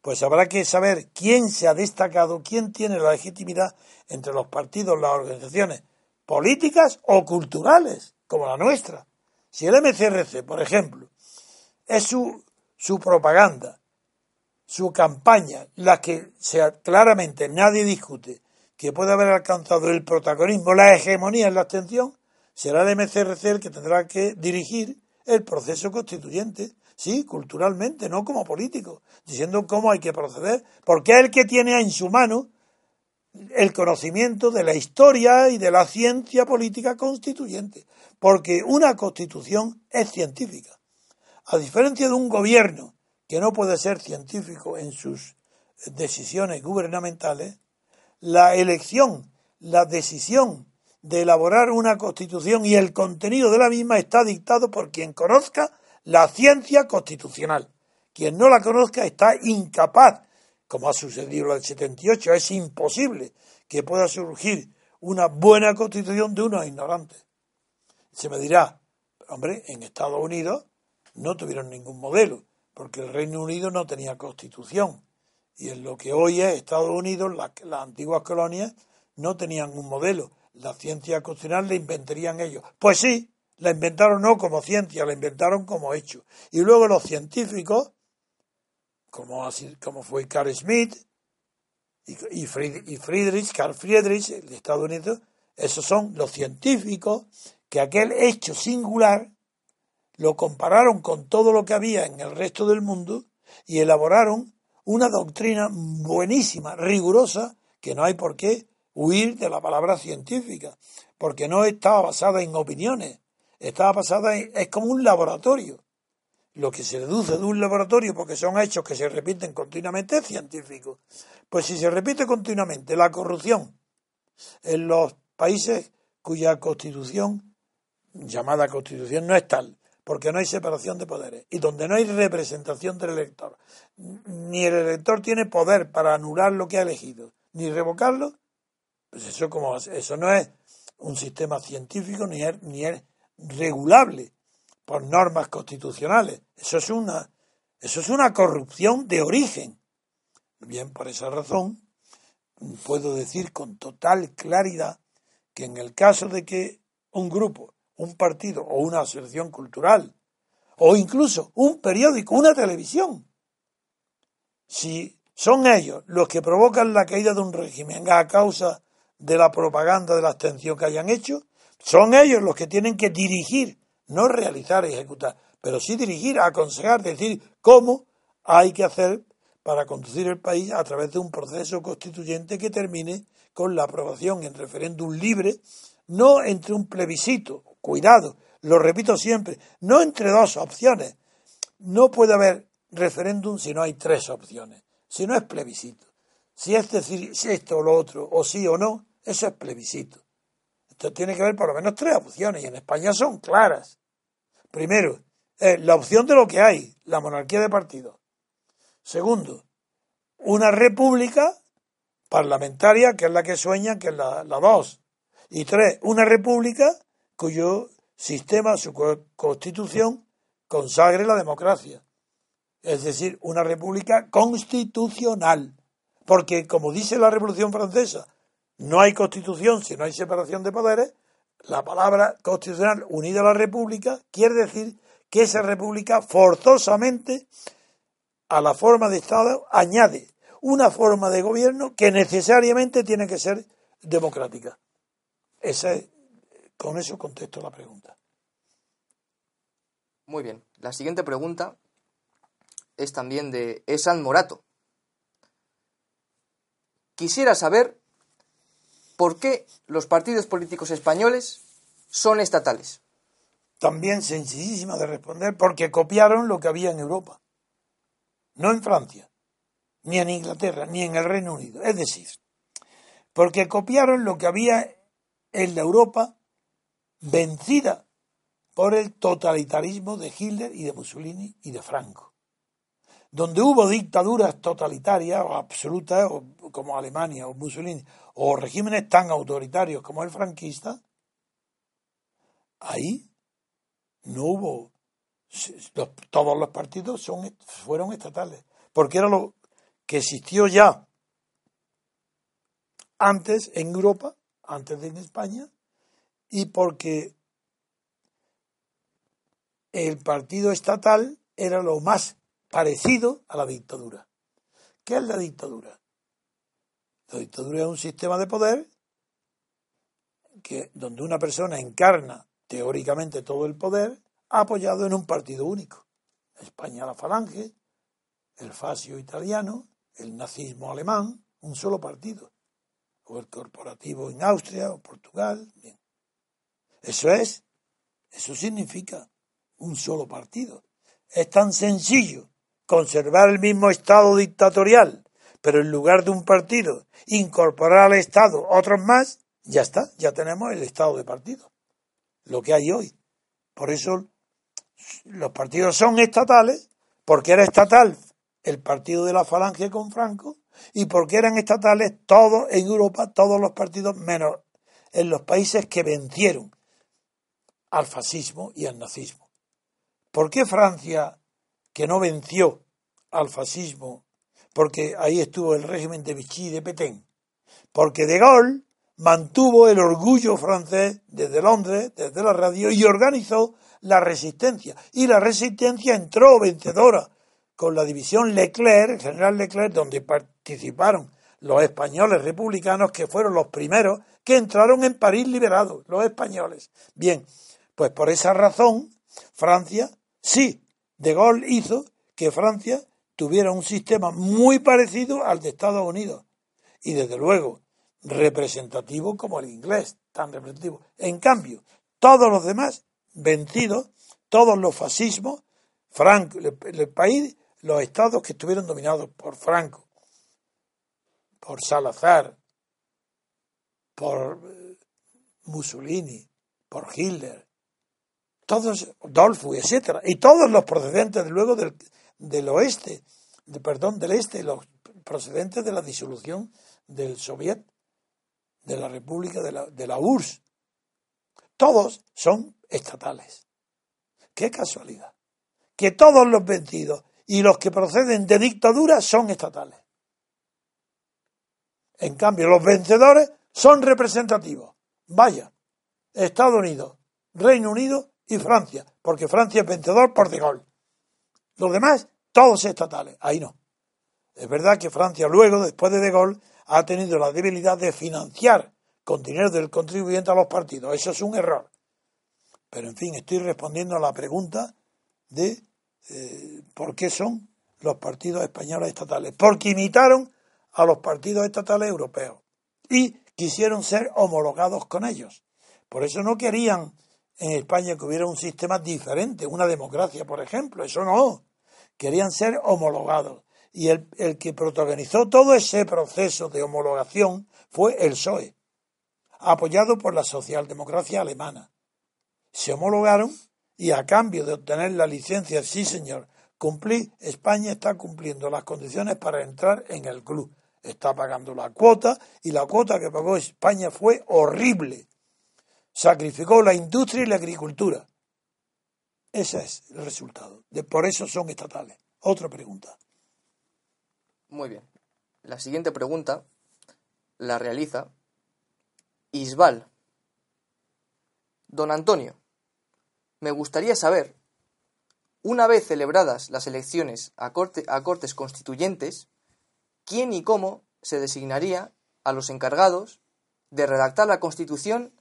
pues habrá que saber quién se ha destacado, quién tiene la legitimidad entre los partidos, las organizaciones políticas o culturales, como la nuestra. Si el MCRC, por ejemplo, es su, su propaganda, su campaña, la que sea, claramente nadie discute que puede haber alcanzado el protagonismo, la hegemonía en la abstención, será el MCRC el que tendrá que dirigir el proceso constituyente, sí, culturalmente, no como político, diciendo cómo hay que proceder, porque es el que tiene en su mano el conocimiento de la historia y de la ciencia política constituyente, porque una constitución es científica. A diferencia de un gobierno que no puede ser científico en sus decisiones gubernamentales, la elección, la decisión de elaborar una constitución y el contenido de la misma está dictado por quien conozca la ciencia constitucional. Quien no la conozca está incapaz, como ha sucedido en el 78, es imposible que pueda surgir una buena constitución de unos ignorantes. Se me dirá, hombre, en Estados Unidos no tuvieron ningún modelo porque el Reino Unido no tenía constitución. Y en lo que hoy es Estados Unidos, las, antiguas colonias no tenían un modelo. La ciencia constitucional la inventarían ellos. Pues sí, la inventaron no como ciencia, la inventaron como hecho. Y luego los científicos, como, así, como fue Carl Smith y, Friedrich, Carl Friedrich, de Estados Unidos, esos son los científicos que aquel hecho singular lo compararon con todo lo que había en el resto del mundo y elaboraron una doctrina buenísima, rigurosa, que no hay por qué huir de la palabra científica, porque no estaba basada en opiniones, estaba basada en, es como un laboratorio. Lo que se deduce de un laboratorio, porque son hechos que se repiten continuamente, es científico. Pues si se repite continuamente la corrupción en los países cuya constitución, llamada constitución, no es tal, porque no hay separación de poderes y donde no hay representación del elector, ni el elector tiene poder para anular lo que ha elegido, ni revocarlo, pues eso como eso no es un sistema científico ni es, ni es regulable por normas constitucionales. Eso es una eso es una corrupción de origen. Bien, por esa razón puedo decir con total claridad que en el caso de que un grupo un partido o una asociación cultural o incluso un periódico, una televisión, si son ellos los que provocan la caída de un régimen a causa de la propaganda de la abstención que hayan hecho, son ellos los que tienen que dirigir, no realizar ejecutar, pero sí dirigir, aconsejar, decir cómo hay que hacer para conducir el país a través de un proceso constituyente que termine con la aprobación en referéndum libre, no entre un plebiscito Cuidado, lo repito siempre, no entre dos opciones. No puede haber referéndum si no hay tres opciones, si no es plebiscito. Si es decir si esto o lo otro, o sí o no, eso es plebiscito. Esto tiene que haber por lo menos tres opciones y en España son claras. Primero, la opción de lo que hay, la monarquía de partido. Segundo, una república parlamentaria, que es la que sueña, que es la, la dos. Y tres, una república cuyo sistema, su constitución, consagre la democracia. Es decir, una república constitucional. Porque, como dice la Revolución Francesa, no hay constitución si no hay separación de poderes, la palabra constitucional unida a la república quiere decir que esa república forzosamente a la forma de Estado añade una forma de gobierno que necesariamente tiene que ser democrática. Esa es con eso contesto la pregunta. Muy bien. La siguiente pregunta es también de Esan Morato. Quisiera saber por qué los partidos políticos españoles son estatales. También sencillísima de responder, porque copiaron lo que había en Europa. No en Francia, ni en Inglaterra, ni en el Reino Unido. Es decir, porque copiaron lo que había en la Europa vencida por el totalitarismo de Hitler y de Mussolini y de Franco. Donde hubo dictaduras totalitarias o absolutas, como Alemania o Mussolini, o regímenes tan autoritarios como el franquista, ahí no hubo. todos los partidos son, fueron estatales, porque era lo que existió ya antes en Europa, antes de en España, y porque el partido estatal era lo más parecido a la dictadura. ¿Qué es la dictadura? La dictadura es un sistema de poder que, donde una persona encarna teóricamente todo el poder apoyado en un partido único. España la falange, el fascio italiano, el nazismo alemán, un solo partido. O el corporativo en Austria o Portugal. Eso es, eso significa un solo partido. Es tan sencillo conservar el mismo Estado dictatorial, pero en lugar de un partido, incorporar al Estado otros más, ya está, ya tenemos el Estado de partido, lo que hay hoy. Por eso los partidos son estatales, porque era estatal el partido de la Falange con Franco, y porque eran estatales todos en Europa, todos los partidos, menos en los países que vencieron al fascismo y al nazismo. ¿Por qué Francia, que no venció al fascismo, porque ahí estuvo el régimen de Vichy y de Petain? Porque De Gaulle mantuvo el orgullo francés desde Londres, desde la radio, y organizó la resistencia. Y la resistencia entró vencedora con la división Leclerc, el general Leclerc, donde participaron los españoles republicanos, que fueron los primeros que entraron en París liberados, los españoles. Bien, pues por esa razón, Francia, sí, De Gaulle hizo que Francia tuviera un sistema muy parecido al de Estados Unidos. Y desde luego, representativo como el inglés, tan representativo. En cambio, todos los demás vencidos, todos los fascismos, Franco, el, país, los estados que estuvieron dominados por Franco, por Salazar, por eh, Mussolini, por Hitler, todos, Dolfo, etcétera, y todos los procedentes luego del, del oeste, de, perdón, del este, los procedentes de la disolución del Soviet, de la República de la, de la URSS, todos son estatales. Qué casualidad. Que todos los vencidos y los que proceden de dictadura son estatales. En cambio, los vencedores son representativos. Vaya, Estados Unidos, Reino Unido y Francia, porque Francia es vencedor por de gol. Los demás, todos estatales. Ahí no. Es verdad que Francia luego, después de De Gaulle, ha tenido la debilidad de financiar con dinero del contribuyente a los partidos. Eso es un error. Pero en fin, estoy respondiendo a la pregunta de eh, por qué son los partidos españoles estatales. Porque imitaron a los partidos estatales europeos y quisieron ser homologados con ellos. Por eso no querían en España que hubiera un sistema diferente, una democracia, por ejemplo. Eso no. Querían ser homologados. Y el, el que protagonizó todo ese proceso de homologación fue el PSOE, apoyado por la socialdemocracia alemana. Se homologaron y a cambio de obtener la licencia, sí señor, cumplí, España está cumpliendo las condiciones para entrar en el club está pagando la cuota y la cuota que pagó España fue horrible. Sacrificó la industria y la agricultura. Ese es el resultado. De, por eso son estatales. Otra pregunta. Muy bien. La siguiente pregunta la realiza Isbal. Don Antonio, me gustaría saber, una vez celebradas las elecciones a, a cortes constituyentes, quién y cómo se designaría a los encargados de redactar la Constitución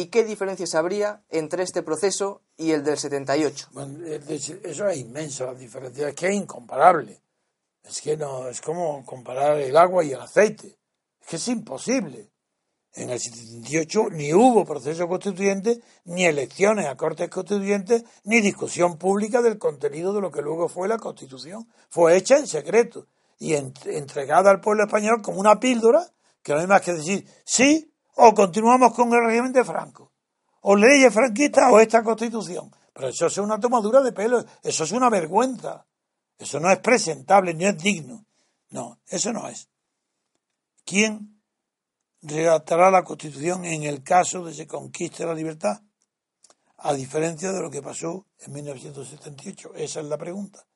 y qué diferencias habría entre este proceso y el del 78. Bueno, eso es inmenso, la diferencia es que es incomparable. Es que no, es como comparar el agua y el aceite. Es que es imposible. En el 78 ni hubo proceso constituyente, ni elecciones a cortes constituyentes, ni discusión pública del contenido de lo que luego fue la Constitución. Fue hecha en secreto y entregada al pueblo español como una píldora que no hay más que decir sí o continuamos con el régimen de Franco, o leyes franquistas o esta constitución. Pero eso es una tomadura de pelo, eso es una vergüenza, eso no es presentable ni es digno. No, eso no es. ¿Quién redactará la constitución en el caso de que se conquiste la libertad? A diferencia de lo que pasó en 1978. Esa es la pregunta.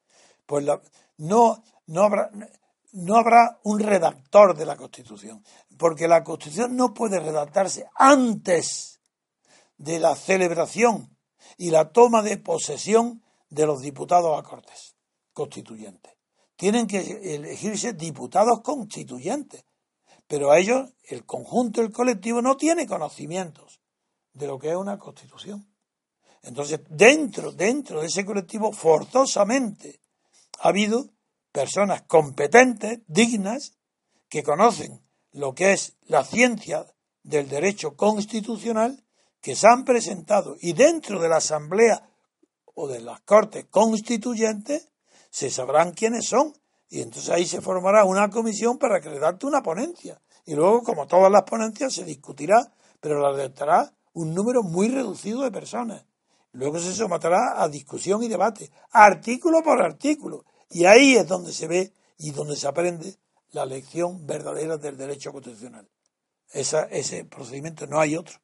Pues la, no, no habrá, no habrá un redactor de la Constitución, porque la Constitución no puede redactarse antes de la celebración y la toma de posesión de los diputados a Cortes constituyentes. Tienen que elegirse diputados constituyentes, pero a ellos, el conjunto, el colectivo, no tiene conocimientos de lo que es una constitución. Entonces, dentro, dentro de ese colectivo, forzosamente ha habido personas competentes, dignas, que conocen lo que es la ciencia del derecho constitucional, que se han presentado y dentro de la Asamblea o de las Cortes Constituyentes se sabrán quiénes son. Y entonces ahí se formará una comisión para redacte una ponencia. Y luego como todas las ponencias se discutirá pero la redactará un número muy reducido de personas. Luego se someterá a discusión y debate artículo por artículo y ahí es donde se ve y donde se aprende la lección verdadera del derecho constitucional. Esa, ese procedimiento no hay otro.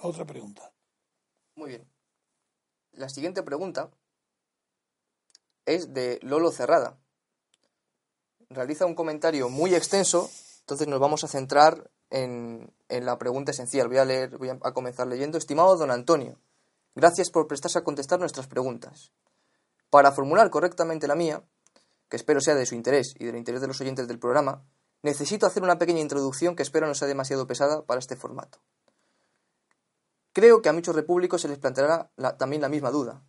Otra pregunta. Muy bien. La siguiente pregunta es de Lolo Cerrada. Realiza un comentario muy extenso, entonces nos vamos a centrar en, en la pregunta esencial. Voy a leer, voy a comenzar leyendo. Estimado don Antonio, gracias por prestarse a contestar nuestras preguntas. Para formular correctamente la mía, que espero sea de su interés y del interés de los oyentes del programa, necesito hacer una pequeña introducción que espero no sea demasiado pesada para este formato. Creo que a muchos repúblicos se les planteará también la misma duda.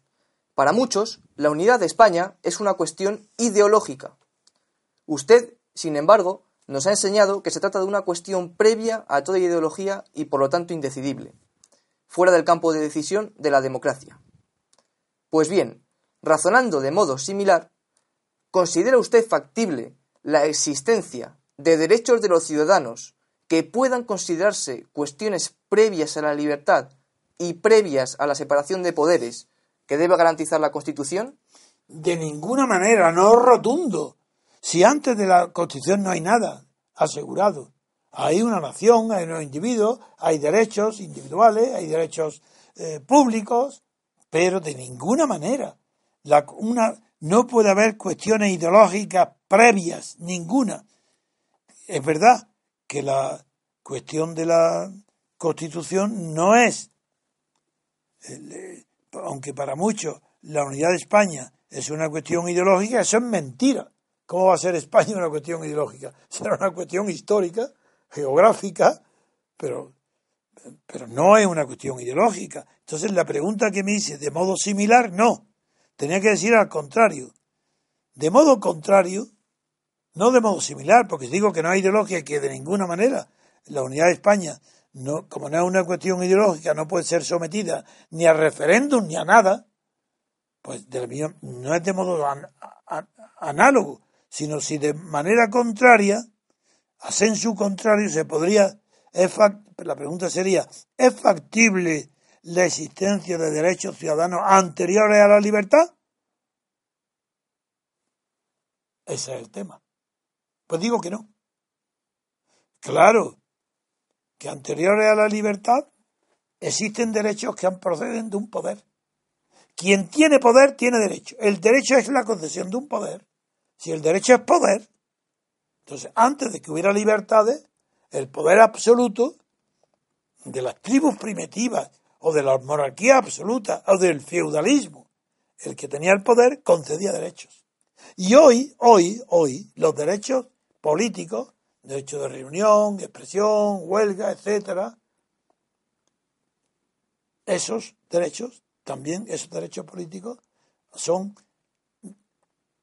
Para muchos, la unidad de España es una cuestión ideológica. Usted, sin embargo, nos ha enseñado que se trata de una cuestión previa a toda ideología y por lo tanto indecidible, fuera del campo de decisión de la democracia. Pues bien, razonando de modo similar, ¿considera usted factible la existencia de derechos de los ciudadanos que puedan considerarse cuestiones previas a la libertad y previas a la separación de poderes que debe garantizar la Constitución? De ninguna manera, no rotundo. Si antes de la Constitución no hay nada asegurado, hay una nación, hay unos individuos, hay derechos individuales, hay derechos eh, públicos, pero de ninguna manera. La, una, no puede haber cuestiones ideológicas previas, ninguna. Es verdad que la cuestión de la Constitución no es, eh, aunque para muchos la unidad de España es una cuestión ideológica, eso es mentira. ¿Cómo va a ser España una cuestión ideológica? *laughs* Será una cuestión histórica, geográfica, pero, pero no es una cuestión ideológica. Entonces la pregunta que me hice, de modo similar, no. Tenía que decir al contrario. De modo contrario, no de modo similar, porque digo que no hay ideología que de ninguna manera la unidad de España, no, como no es una cuestión ideológica, no puede ser sometida ni a referéndum ni a nada, pues no es de modo análogo, sino si de manera contraria, a su contrario, se podría, la pregunta sería, ¿es factible la existencia de derechos ciudadanos anteriores a la libertad? Ese es el tema. Pues digo que no. Claro, que anteriores a la libertad existen derechos que proceden de un poder. Quien tiene poder tiene derecho. El derecho es la concesión de un poder. Si el derecho es poder, entonces antes de que hubiera libertades, el poder absoluto de las tribus primitivas o de la monarquía absoluta o del feudalismo, el que tenía el poder concedía derechos. Y hoy, hoy, hoy, los derechos políticos, derecho de reunión, expresión, huelga, etcétera, esos derechos, también esos derechos políticos, son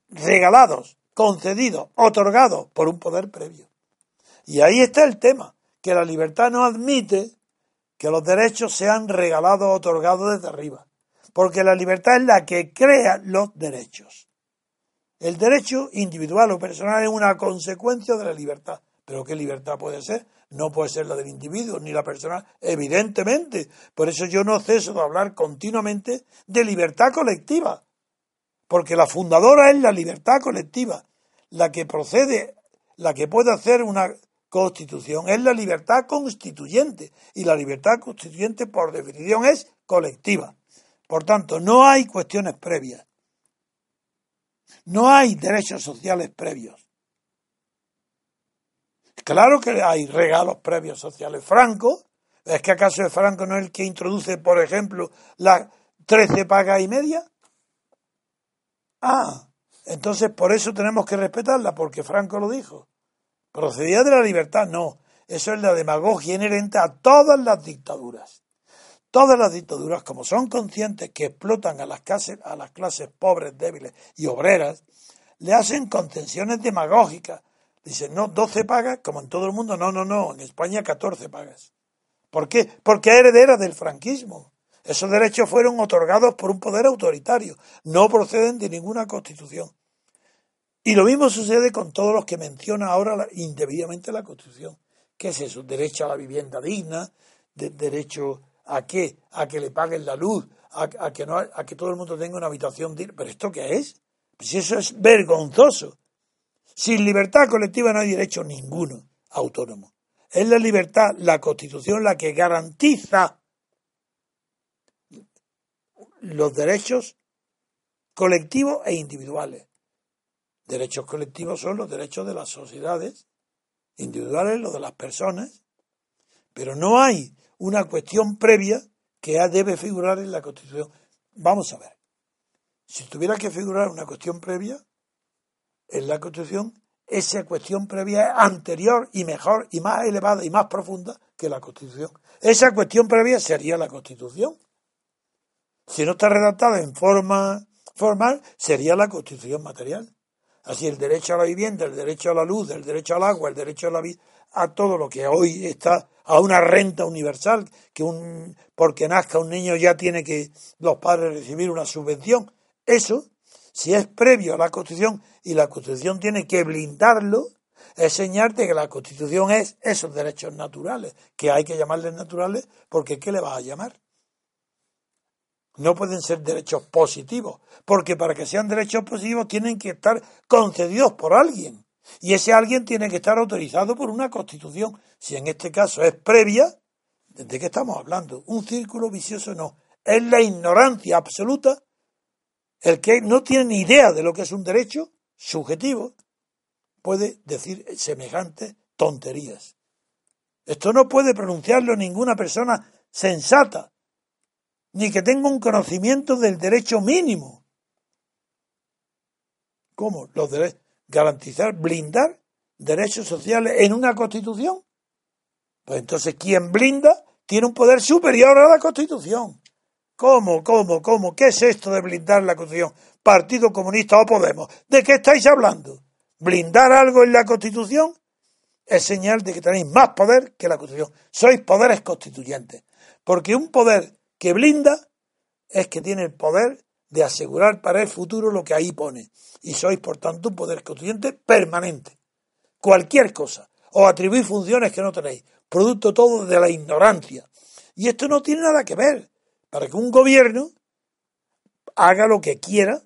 regalados, concedidos, otorgados por un poder previo. Y ahí está el tema, que la libertad no admite que los derechos sean regalados o otorgados desde arriba, porque la libertad es la que crea los derechos. El derecho individual o personal es una consecuencia de la libertad. ¿Pero qué libertad puede ser? No puede ser la del individuo ni la personal, evidentemente. Por eso yo no ceso de hablar continuamente de libertad colectiva. Porque la fundadora es la libertad colectiva. La que procede, la que puede hacer una constitución es la libertad constituyente. Y la libertad constituyente, por definición, es colectiva. Por tanto, no hay cuestiones previas. No hay derechos sociales previos. Claro que hay regalos previos sociales. Franco, ¿es que acaso es Franco no es el que introduce, por ejemplo, las 13 pagas y media? Ah, entonces por eso tenemos que respetarla, porque Franco lo dijo. Procedía de la libertad, no. Eso es la demagogia inherente a todas las dictaduras. Todas las dictaduras, como son conscientes que explotan a las, clases, a las clases pobres, débiles y obreras, le hacen contenciones demagógicas. Dicen, no, 12 pagas, como en todo el mundo. No, no, no, en España 14 pagas. ¿Por qué? Porque heredera del franquismo. Esos derechos fueron otorgados por un poder autoritario. No proceden de ninguna constitución. Y lo mismo sucede con todos los que menciona ahora indebidamente la constitución. ¿Qué es eso? Derecho a la vivienda digna, de, derecho ¿A qué? A que le paguen la luz, a, que, no, a que todo el mundo tenga una habitación digna. ¿Pero esto qué es? Pues eso es vergonzoso. Sin libertad colectiva no hay derecho ninguno autónomo. Es la libertad, la constitución, la que garantiza los derechos colectivos e individuales. Derechos colectivos son los derechos de las sociedades, individuales los de las personas, pero no hay una cuestión previa que debe figurar en la Constitución. Vamos a ver. Si tuviera que figurar una cuestión previa en la Constitución, esa cuestión previa es anterior y mejor y más elevada y más profunda que la Constitución. Esa cuestión previa sería la Constitución. Si no está redactada en forma formal, sería la Constitución material. Así el derecho a la vivienda, el derecho a la luz, el derecho al agua, el derecho a la vida, a todo lo que hoy está, a una renta universal, que un, porque nazca un niño ya tiene que los padres recibir una subvención. Eso, si es previo a la Constitución y la Constitución tiene que blindarlo, es señal de que la Constitución es esos derechos naturales, que hay que llamarles naturales porque ¿qué le vas a llamar? No pueden ser derechos positivos, porque para que sean derechos positivos tienen que estar concedidos por alguien. Y ese alguien tiene que estar autorizado por una constitución. Si en este caso es previa, ¿de qué estamos hablando? Un círculo vicioso no. Es la ignorancia absoluta. El que no tiene ni idea de lo que es un derecho subjetivo puede decir semejantes tonterías. Esto no puede pronunciarlo ninguna persona sensata, ni que tenga un conocimiento del derecho mínimo. ¿Cómo? Los garantizar, blindar derechos sociales en una constitución. Pues entonces quien blinda tiene un poder superior a la constitución. ¿Cómo, cómo, cómo? ¿Qué es esto de blindar la constitución? Partido Comunista o Podemos. ¿De qué estáis hablando? ¿Blindar algo en la constitución? Es señal de que tenéis más poder que la constitución. Sois poderes constituyentes. Porque un poder que blinda es que tiene el poder de asegurar para el futuro lo que ahí pone. Y sois, por tanto, un poder constituyente permanente. Cualquier cosa. O atribuir funciones que no tenéis. Producto todo de la ignorancia. Y esto no tiene nada que ver. Para que un gobierno haga lo que quiera,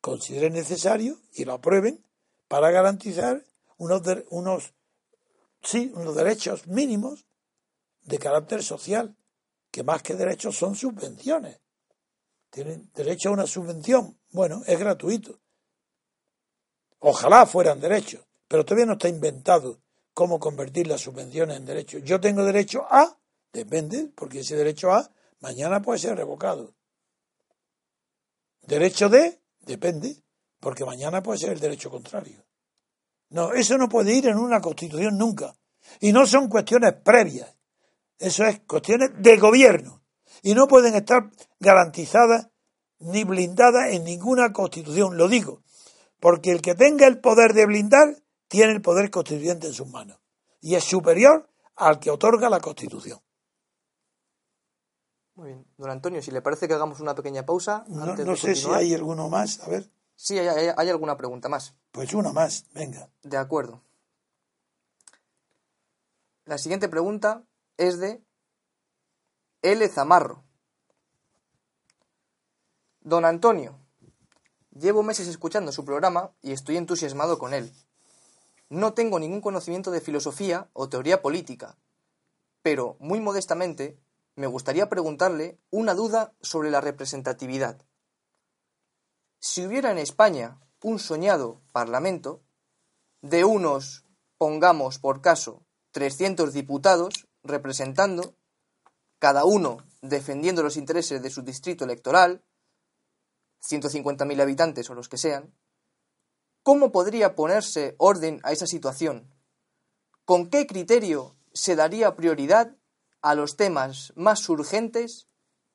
considere necesario y lo aprueben para garantizar unos, unos, sí, unos derechos mínimos de carácter social, que más que derechos son subvenciones tienen derecho a una subvención. Bueno, es gratuito. Ojalá fueran derechos, pero todavía no está inventado cómo convertir las subvenciones en derechos. Yo tengo derecho a, depende, porque ese derecho a mañana puede ser revocado. Derecho de, depende, porque mañana puede ser el derecho contrario. No, eso no puede ir en una constitución nunca. Y no son cuestiones previas. Eso es cuestiones de gobierno y no pueden estar garantizadas ni blindadas en ninguna constitución. Lo digo, porque el que tenga el poder de blindar tiene el poder constituyente en sus manos y es superior al que otorga la constitución. Muy bien. Don Antonio, si le parece que hagamos una pequeña pausa. no, sé si hay alguno más, a ver. Sí, hay, hay, alguna pregunta más. Pues una más, venga. De acuerdo. La siguiente pregunta es de L. Zamarro. Don Antonio, llevo meses escuchando su programa y estoy entusiasmado con él. No tengo ningún conocimiento de filosofía o teoría política, pero, muy modestamente, me gustaría preguntarle una duda sobre la representatividad. Si hubiera en España un soñado Parlamento, de unos, pongamos por caso, 300 diputados representando cada uno defendiendo los intereses de su distrito electoral, 150.000 habitantes o los que sean, ¿cómo podría ponerse orden a esa situación? ¿Con qué criterio se daría prioridad a los temas más urgentes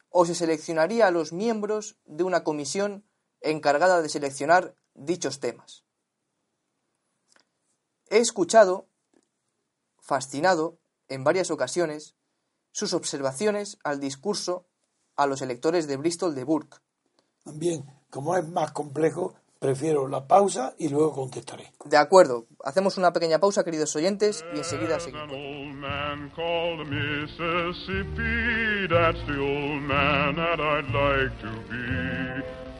o se seleccionaría a los miembros de una comisión encargada de seleccionar dichos temas? He escuchado, fascinado, en varias ocasiones, sus observaciones al discurso a los electores de Bristol de Burke. También, como es más complejo, prefiero la pausa y luego contestaré. De acuerdo, hacemos una pequeña pausa, queridos oyentes, y enseguida seguimos.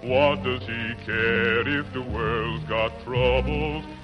What does he care if the world's got troubles?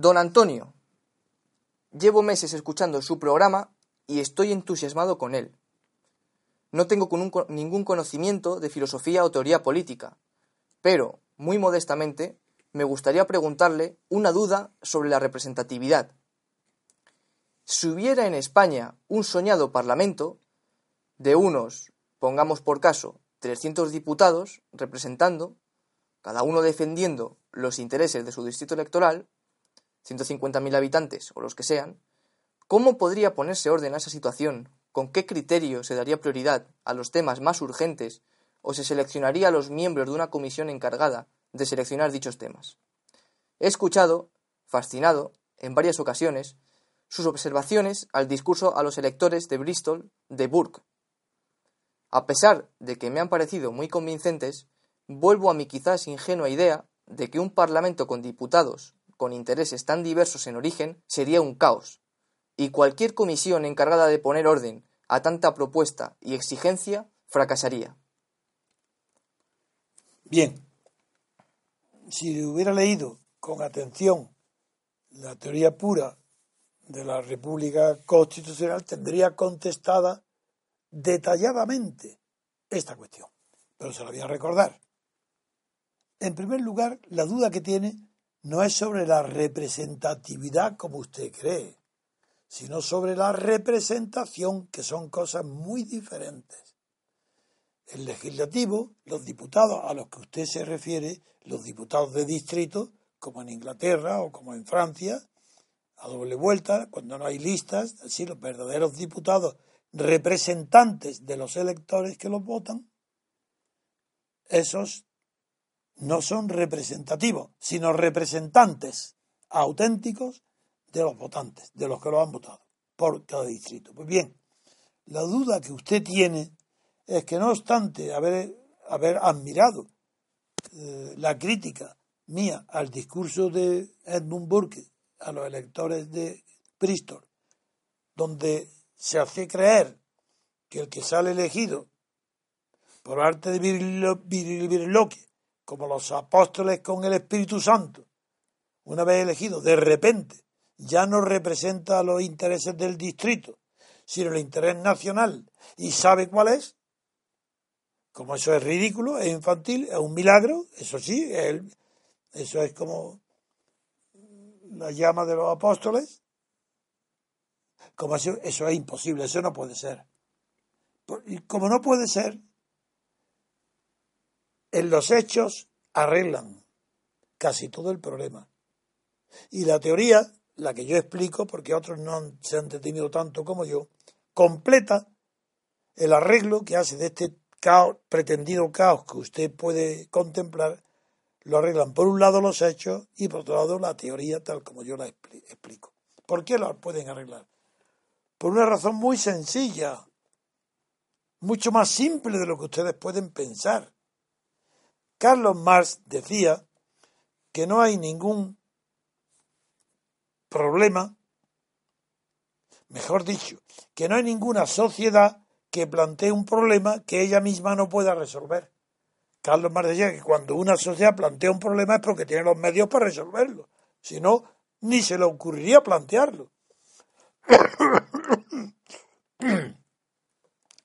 Don Antonio, llevo meses escuchando su programa y estoy entusiasmado con él. No tengo ningún conocimiento de filosofía o teoría política, pero, muy modestamente, me gustaría preguntarle una duda sobre la representatividad. Si hubiera en España un soñado Parlamento de unos, pongamos por caso, 300 diputados representando, cada uno defendiendo los intereses de su distrito electoral, 150.000 habitantes o los que sean, ¿cómo podría ponerse orden a esa situación? ¿Con qué criterio se daría prioridad a los temas más urgentes o se seleccionaría a los miembros de una comisión encargada de seleccionar dichos temas? He escuchado, fascinado, en varias ocasiones, sus observaciones al discurso a los electores de Bristol de Burke. A pesar de que me han parecido muy convincentes, vuelvo a mi quizás ingenua idea de que un Parlamento con diputados con intereses tan diversos en origen sería un caos, y cualquier comisión encargada de poner orden a tanta propuesta y exigencia fracasaría. Bien, si hubiera leído con atención la teoría pura de la República Constitucional, tendría contestada detalladamente esta cuestión. Pero se la voy a recordar. En primer lugar, la duda que tiene no es sobre la representatividad como usted cree, sino sobre la representación, que son cosas muy diferentes. El legislativo, los diputados a los que usted se refiere, los diputados de distrito, como en Inglaterra o como en Francia, a doble vuelta, cuando no hay listas, así los verdaderos diputados representantes de los electores que los votan, esos no son representativos, sino representantes auténticos de los votantes, de los que lo han votado, por cada distrito. Pues bien, la duda que usted tiene es que no obstante haber, haber admirado eh, la crítica mía al discurso de Edmund Burke a los electores de Bristol, donde se hace creer que el que sale elegido por arte de viriloquia, como los apóstoles con el Espíritu Santo, una vez elegido, de repente ya no representa los intereses del distrito, sino el interés nacional, y sabe cuál es, como eso es ridículo, es infantil, es un milagro, eso sí, eso es como la llama de los apóstoles, como eso, eso es imposible, eso no puede ser. Y como no puede ser, en los hechos arreglan casi todo el problema. Y la teoría, la que yo explico, porque otros no se han detenido tanto como yo, completa el arreglo que hace de este caos, pretendido caos que usted puede contemplar, lo arreglan por un lado los hechos y por otro lado la teoría tal como yo la explico. ¿Por qué lo pueden arreglar? Por una razón muy sencilla, mucho más simple de lo que ustedes pueden pensar. Carlos Marx decía que no hay ningún problema, mejor dicho, que no hay ninguna sociedad que plantee un problema que ella misma no pueda resolver. Carlos Marx decía que cuando una sociedad plantea un problema es porque tiene los medios para resolverlo. Si no, ni se le ocurriría plantearlo. *coughs*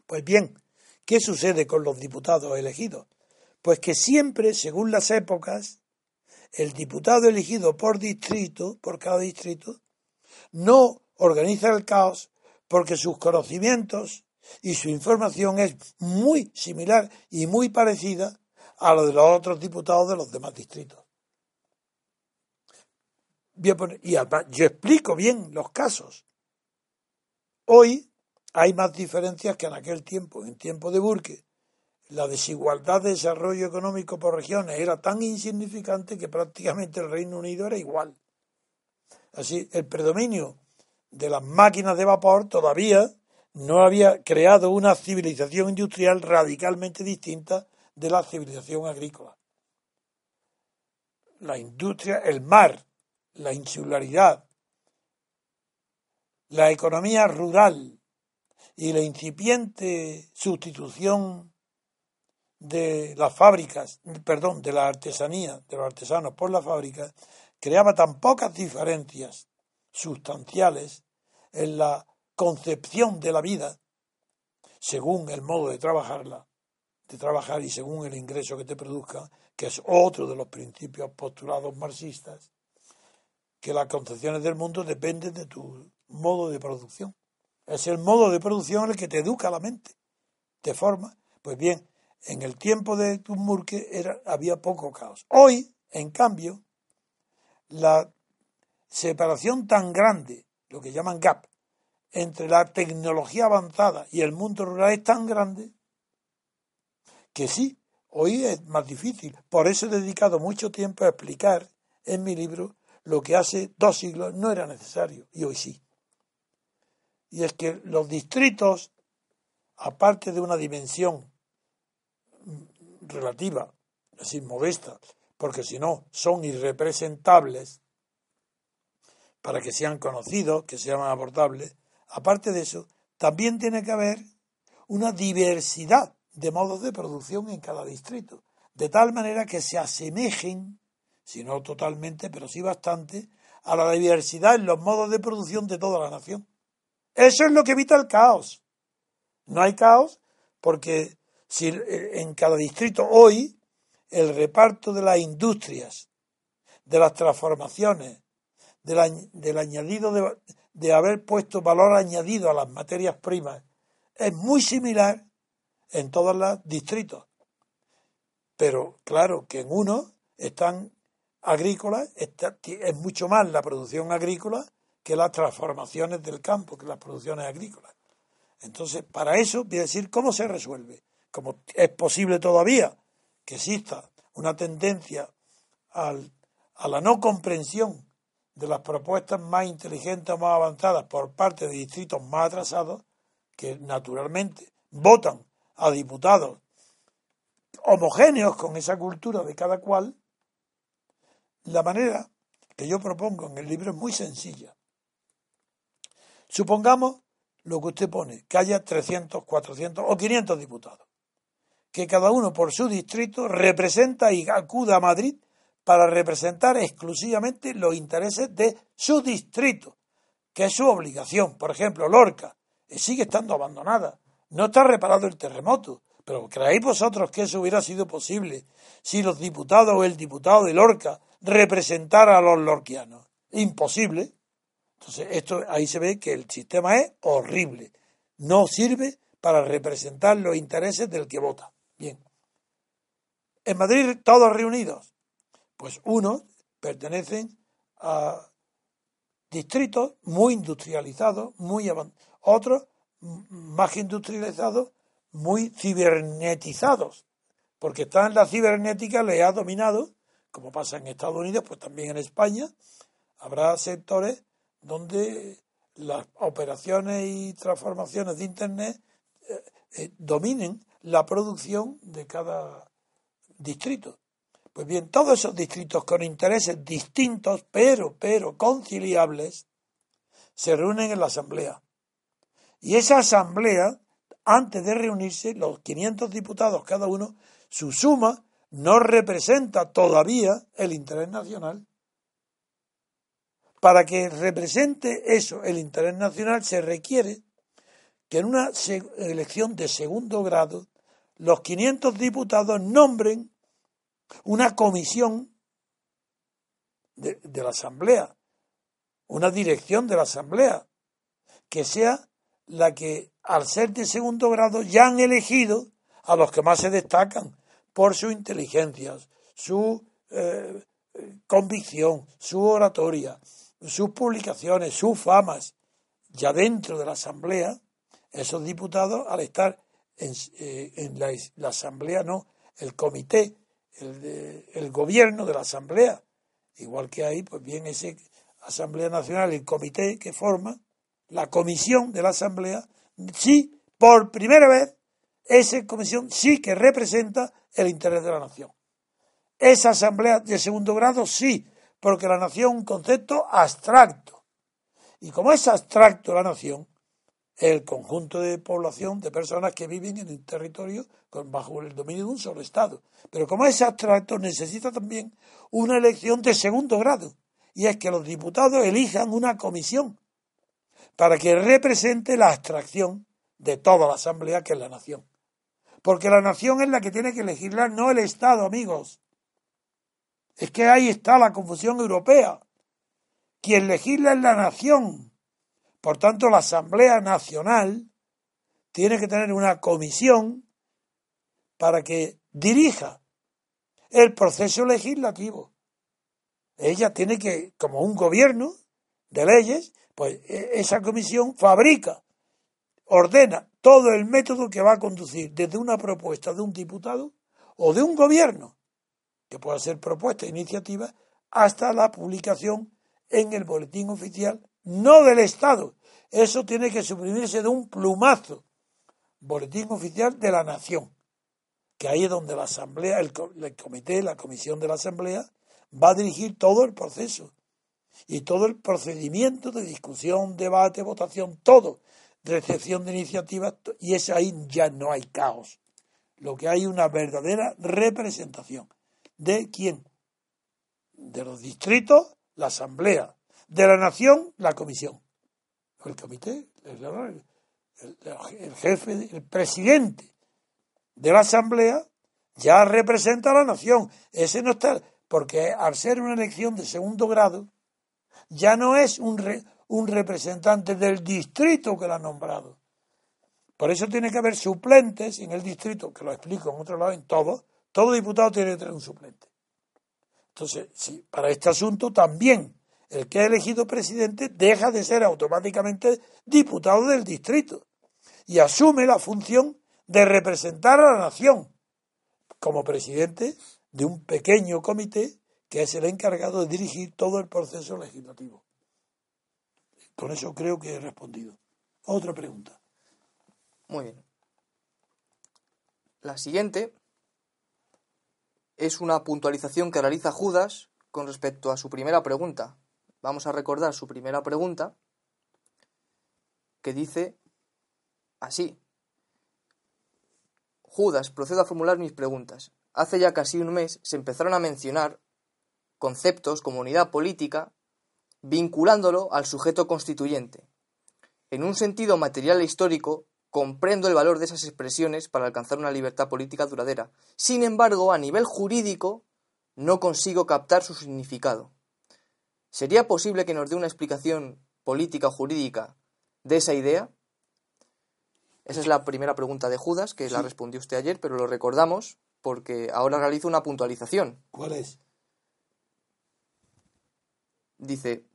Pues bien, ¿qué sucede con los diputados elegidos? Pues que siempre, según las épocas, el diputado elegido por distrito, por cada distrito, no organiza el caos porque sus conocimientos y su información es muy similar y muy parecida a lo de los otros diputados de los demás distritos. Y además, yo explico bien los casos. Hoy hay más diferencias que en aquel tiempo, en tiempo de Burke, la desigualdad de desarrollo económico por regiones era tan insignificante que prácticamente el Reino Unido era igual. Así, el predominio de las máquinas de vapor todavía no había creado una civilización industrial radicalmente distinta de la civilización agrícola. La industria, el mar, la insularidad, la economía rural y la incipiente sustitución de las fábricas, perdón, de la artesanía, de los artesanos por las fábricas, creaba tan pocas diferencias sustanciales en la concepción de la vida, según el modo de trabajarla, de trabajar y según el ingreso que te produzca, que es otro de los principios postulados marxistas, que las concepciones del mundo dependen de tu modo de producción. Es el modo de producción el que te educa la mente, te forma. Pues bien, en el tiempo de Tumurque era, había poco caos. Hoy, en cambio, la separación tan grande, lo que llaman gap, entre la tecnología avanzada y el mundo rural es tan grande que sí, hoy es más difícil. Por eso he dedicado mucho tiempo a explicar en mi libro lo que hace dos siglos no era necesario y hoy sí. Y es que los distritos, aparte de una dimensión relativa, es decir, modesta, porque si no son irrepresentables para que sean conocidos, que sean abordables, aparte de eso, también tiene que haber una diversidad de modos de producción en cada distrito, de tal manera que se asemejen si no totalmente, pero sí bastante, a la diversidad en los modos de producción de toda la nación. Eso es lo que evita el caos. No hay caos porque si en cada distrito hoy el reparto de las industrias, de las transformaciones, del, añadido de, haber puesto valor añadido a las materias primas, es muy similar en todos los distritos. Pero claro que en uno están agrícola es mucho más la producción agrícola que las transformaciones del campo, que las producciones agrícolas. Entonces, para eso, voy a decir cómo se resuelve. Como es posible todavía que exista una tendencia al, a la no comprensión de las propuestas más inteligentes o más avanzadas por parte de distritos más atrasados, que naturalmente votan a diputados homogéneos con esa cultura de cada cual, la manera que yo propongo en el libro es muy sencilla. Supongamos lo que usted pone, que haya 300, 400 o 500 diputados, que cada uno por su distrito representa y acuda a Madrid para representar exclusivamente los intereses de su distrito, que es su obligación. Por ejemplo, Lorca eh, sigue estando abandonada, no está reparado el terremoto, pero ¿creéis vosotros que eso hubiera sido posible si los diputados o el diputado de Lorca representar a los lorquianos. Imposible. Entonces, esto ahí se ve que el sistema es horrible. No sirve para representar los intereses del que vota. Bien. En Madrid, todos reunidos. Pues unos pertenecen a distritos muy industrializados, muy otros más industrializados, muy cibernetizados, porque están en la cibernética, le ha dominado como pasa en Estados Unidos, pues también en España habrá sectores donde las operaciones y transformaciones de Internet eh, eh, dominen la producción de cada distrito. Pues bien, todos esos distritos con intereses distintos, pero, pero conciliables, se reúnen en la asamblea. Y esa asamblea, antes de reunirse, los 500 diputados cada uno, su suma no representa todavía el interés nacional. Para que represente eso, el interés nacional, se requiere que en una elección de segundo grado los 500 diputados nombren una comisión de, la Asamblea, una dirección de la Asamblea, que sea la que, al ser de segundo grado, ya han elegido a los que más se destacan, por su inteligencia, su eh, convicción, su oratoria, sus publicaciones, sus famas, ya dentro de la Asamblea, esos diputados, al estar en, eh, la, Asamblea, no, el comité, el, el, gobierno de la Asamblea, igual que ahí, pues bien, ese Asamblea Nacional, el comité que forma, la comisión de la Asamblea, sí, por primera vez, esa comisión sí que representa el interés de la nación. Esa asamblea de segundo grado sí, porque la nación es un concepto abstracto. Y como es abstracto la nación, el conjunto de población de personas que viven en un territorio bajo el dominio de un solo Estado. Pero como es abstracto, necesita también una elección de segundo grado. Y es que los diputados elijan una comisión para que represente la abstracción de toda la asamblea que es la nación. Porque la nación es la que tiene que legislar, no el Estado, amigos. Es que ahí está la confusión europea. Quien legisla es la nación. Por tanto, la Asamblea Nacional tiene que tener una comisión para que dirija el proceso legislativo. Ella tiene que, como un gobierno de leyes, pues e, esa comisión fabrica, ordena todo el método que va a conducir desde una propuesta de un diputado o de un gobierno, que pueda ser propuesta, iniciativa, hasta la publicación en el boletín oficial, no del Estado. Eso tiene que suprimirse de un plumazo. Boletín oficial de la nación. Que ahí es donde la asamblea, el, el comité, la comisión de la asamblea, va a dirigir todo el proceso y todo el procedimiento de discusión, debate, votación, todo, recepción de iniciativas, y es ahí ya no hay caos. Lo que hay una verdadera representación. ¿De quién? De los distritos, la asamblea. De la nación, la comisión. El comité, el, jefe, el presidente de la asamblea ya representa a la nación. Ese no está, porque al ser una elección de segundo grado, ya no es un, un representante del distrito que lo ha nombrado. Por eso tiene que haber suplentes en el distrito, que lo explico en otro lado, en todo. Todo diputado tiene que tener un suplente. Entonces, sí, para este asunto también el que ha elegido presidente deja de ser automáticamente diputado del distrito y asume la función de representar a la nación como presidente de un pequeño comité que es el encargado de dirigir todo el proceso legislativo. Con eso creo que he respondido. Otra pregunta. Muy bien. La siguiente es una puntualización que realiza Judas con respecto a su primera pregunta. Vamos a recordar su primera pregunta, que dice así. Judas, procedo a formular mis preguntas hace ya casi un mes se empezaron a mencionar conceptos como unidad política vinculándolo al sujeto constituyente. En un sentido material e histórico, comprendo el valor de esas expresiones para alcanzar una libertad política duradera. Sin embargo, a nivel jurídico, no consigo captar su significado. ¿Sería posible que nos dé una explicación política o jurídica de esa idea? Esa es la primera pregunta de Judas, que la respondió usted ayer, pero lo recordamos porque ahora realizo una puntualización. ¿Cuál es? Dice,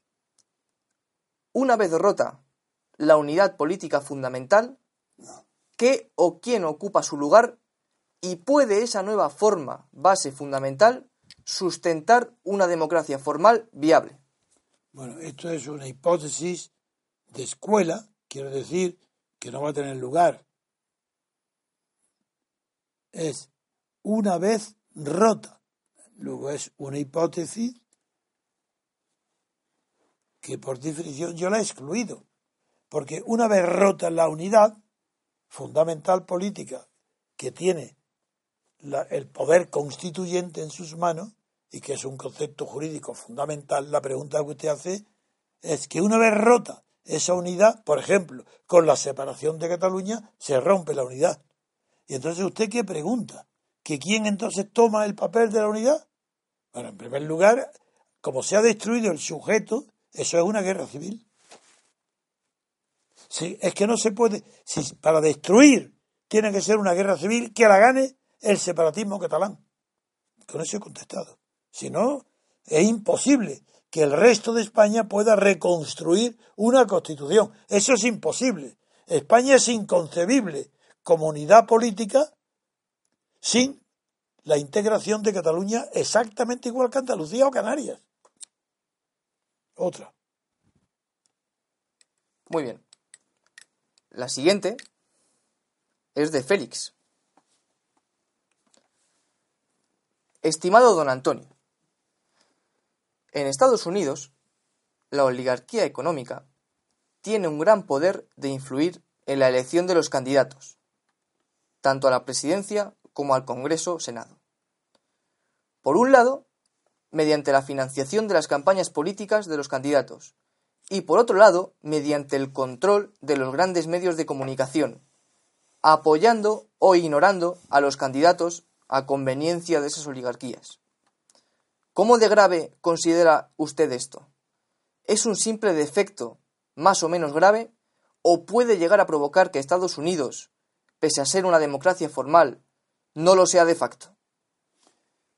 una vez rota la unidad política fundamental, ¿qué o quién ocupa su lugar y puede esa nueva forma, base fundamental, sustentar una democracia formal viable? Bueno, esto es una hipótesis de escuela, quiero decir que no va a tener lugar. Es una vez rota. Luego es una hipótesis que por definición yo la he excluido, porque una vez rota la unidad fundamental política que tiene el poder constituyente en sus manos, y que es un concepto jurídico fundamental, la pregunta que usted hace es que una vez rota esa unidad, por ejemplo, con la separación de Cataluña, se rompe la unidad. Y entonces usted qué pregunta? ¿Que quién entonces toma el papel de la unidad? Bueno, en primer lugar, como se ha destruido el sujeto, eso es una guerra civil. Sí, es que no se puede, si para destruir tiene que ser una guerra civil que la gane el separatismo catalán. Con eso he contestado. Si no, es imposible que el resto de España pueda reconstruir una constitución. Eso es imposible. España es inconcebible como unidad política sin la integración de Cataluña exactamente igual que Andalucía o Canarias. Otra. Muy bien. La siguiente es de Félix. Estimado don Antonio, en Estados Unidos, la oligarquía económica tiene un gran poder de influir en la elección de los candidatos, tanto a la presidencia como al Congreso Senado. Por un lado, mediante la financiación de las campañas políticas de los candidatos y por otro lado, mediante el control de los grandes medios de comunicación, apoyando o ignorando a los candidatos a conveniencia de esas oligarquías. ¿Cómo de grave considera usted esto? ¿Es un simple defecto, más o menos grave, o puede llegar a provocar que Estados Unidos, pese a ser una democracia formal, no lo sea de facto?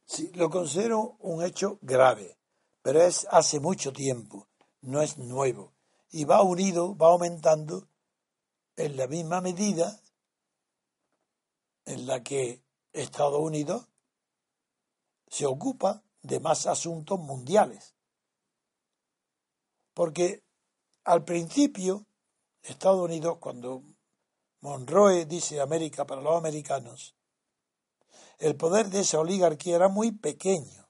Sí, lo considero un hecho grave, pero es hace mucho tiempo, no es nuevo, y va unido, va aumentando en la misma medida en la que Estados Unidos se ocupa de más asuntos mundiales. Porque al principio, Estados Unidos, cuando Monroe dice América para los americanos, el poder de esa oligarquía era muy pequeño,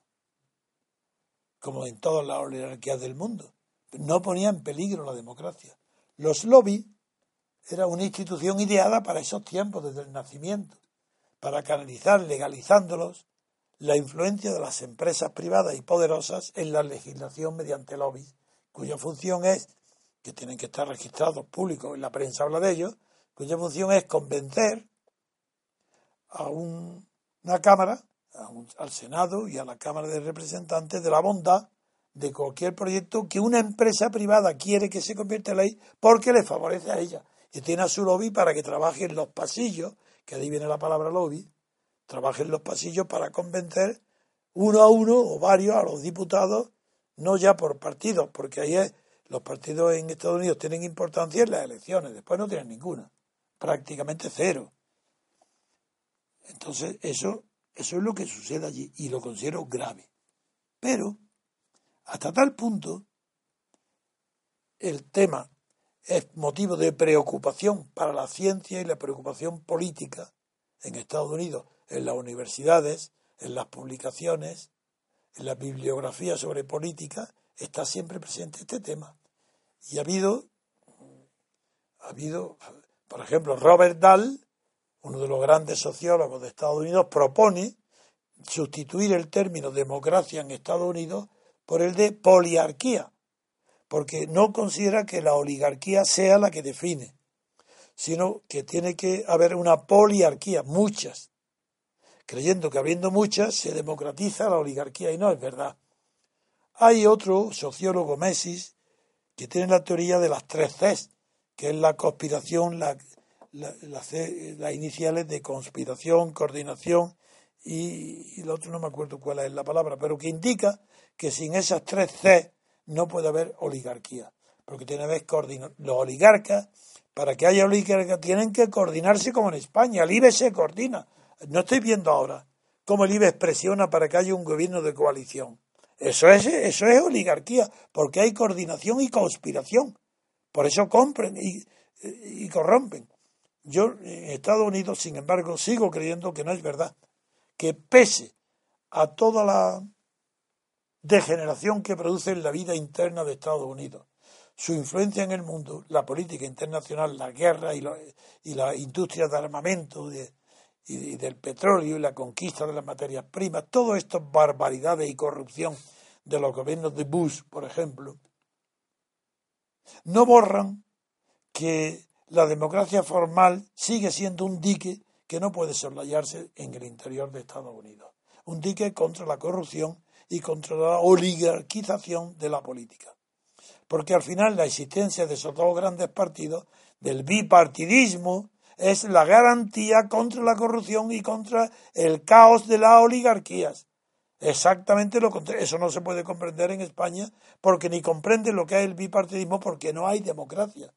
como en todas las oligarquías del mundo. No ponía en peligro la democracia. Los lobbies era una institución ideada para esos tiempos, desde el nacimiento, para canalizar, legalizándolos, la influencia de las empresas privadas y poderosas en la legislación mediante lobbies, cuya función es, que tienen que estar registrados públicos, en la prensa habla de ellos, cuya función es convencer a una Cámara, al Senado y a la Cámara de Representantes de la bondad de cualquier proyecto que una empresa privada quiere que se convierta en ley porque le favorece a ella. Y tiene a su lobby para que trabaje en los pasillos, que ahí viene la palabra lobby, trabaje en los pasillos para convencer uno a uno o varios a los diputados, no ya por partidos, porque ahí es, los partidos en Estados Unidos tienen importancia en las elecciones, después no tienen ninguna, prácticamente cero. Entonces, eso, eso es lo que sucede allí y lo considero grave. Pero, hasta tal punto, el tema es motivo de preocupación para la ciencia y la preocupación política en Estados Unidos en las universidades, en las publicaciones, en la bibliografía sobre política, está siempre presente este tema. Y ha habido, ha habido, por ejemplo, Robert Dahl, uno de los grandes sociólogos de Estados Unidos, propone sustituir el término democracia en Estados Unidos por el de poliarquía, porque no considera que la oligarquía sea la que define, sino que tiene que haber una poliarquía, muchas, creyendo que habiendo muchas se democratiza la oligarquía y no es verdad. Hay otro sociólogo, Messis, que tiene la teoría de las tres Cs, que es la conspiración, las iniciales de conspiración, coordinación y, el otro no me acuerdo cuál es la palabra, pero que indica que sin esas tres C no puede haber oligarquía, porque tiene que ver los oligarcas, para que haya oligarquía tienen que coordinarse como en España, el IBE se coordina, no estoy viendo ahora cómo el IBEX presiona para que haya un gobierno de coalición. Eso es, eso es oligarquía, porque hay coordinación y conspiración. Por eso compren y, y corrompen. Yo en Estados Unidos, sin embargo, sigo creyendo que no es verdad. Que pese a toda la degeneración que produce en la vida interna de Estados Unidos, su influencia en el mundo, la política internacional, la guerra y, y la industria de armamento, de, y, del petróleo y la conquista de las materias primas, todo esto barbaridades y corrupción de los gobiernos de Bush, por ejemplo, no borran que la democracia formal sigue siendo un dique que no puede soslayarse en el interior de Estados Unidos. Un dique contra la corrupción y contra la oligarquización de la política. Porque al final la existencia de esos dos grandes partidos, del bipartidismo es la garantía contra la corrupción y contra el caos de las oligarquías. Exactamente lo contrario. Eso no se puede comprender en España porque ni comprende lo que es el bipartidismo porque no hay democracia.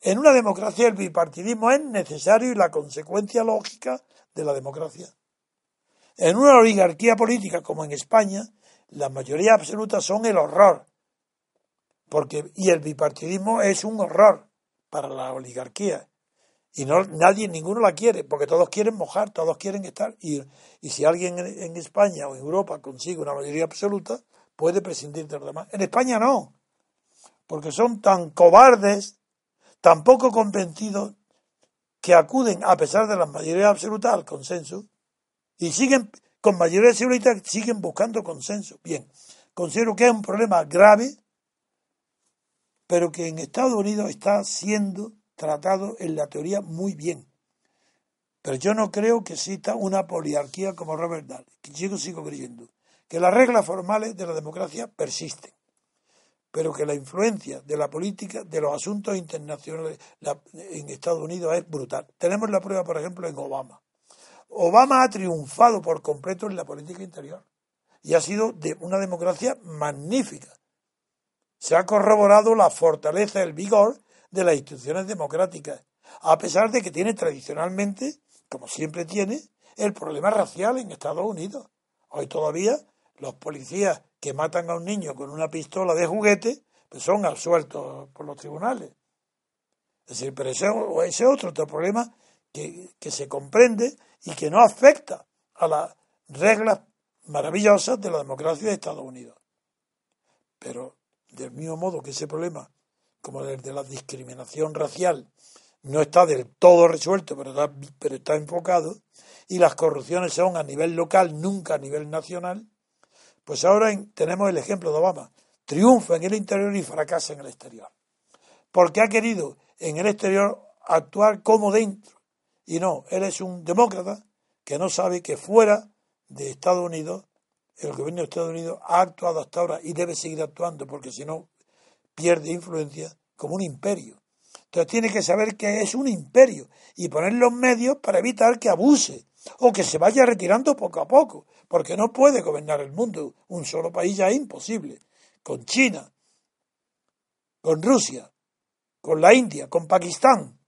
En una democracia el bipartidismo es necesario y la consecuencia lógica de la democracia. En una oligarquía política como en España, la mayoría absoluta son el horror. Porque, y el bipartidismo es un horror para la oligarquía y no nadie, ninguno la quiere, porque todos quieren mojar, todos quieren estar. Y, y si alguien en, España o en Europa consigue una mayoría absoluta, puede prescindir de los demás. En España no, porque son tan cobardes, tan poco convencidos, que acuden, a pesar de la mayoría absoluta, al consenso, y siguen, con mayoría absoluta, siguen buscando consenso. Bien, considero que es un problema grave, pero que en Estados Unidos está siendo tratado en la teoría muy bien. Pero yo no creo que exista una poliarquía como Robert Dahl. Yo sigo creyendo que las reglas formales de la democracia persisten, pero que la influencia de la política, de los asuntos internacionales en Estados Unidos es brutal. Tenemos la prueba, por ejemplo, en Obama. Obama ha triunfado por completo en la política interior y ha sido de una democracia magnífica. Se ha corroborado la fortaleza, el vigor de las instituciones democráticas, a pesar de que tiene tradicionalmente, como siempre tiene, el problema racial en Estados Unidos. Hoy todavía los policías que matan a un niño con una pistola de juguete pues son absueltos por los tribunales. Es decir, pero ese, es otro, otro problema que, que se comprende y que no afecta a las reglas maravillosas de la democracia de Estados Unidos. Pero del mismo modo que ese problema, como el de la discriminación racial, no está del todo resuelto, pero está, pero está enfocado, y las corrupciones son a nivel local, nunca a nivel nacional, pues ahora tenemos el ejemplo de Obama. Triunfa en el interior y fracasa en el exterior. Porque ha querido en el exterior actuar como dentro. Y no, él es un demócrata que no sabe que fuera de Estados Unidos, el gobierno de Estados Unidos ha actuado hasta ahora y debe seguir actuando porque si no pierde influencia como un imperio. Entonces tiene que saber que es un imperio y poner los medios para evitar que abuse o que se vaya retirando poco a poco, porque no puede gobernar el mundo. Un solo país ya es imposible. Con China, con Rusia, con la India, con Pakistán,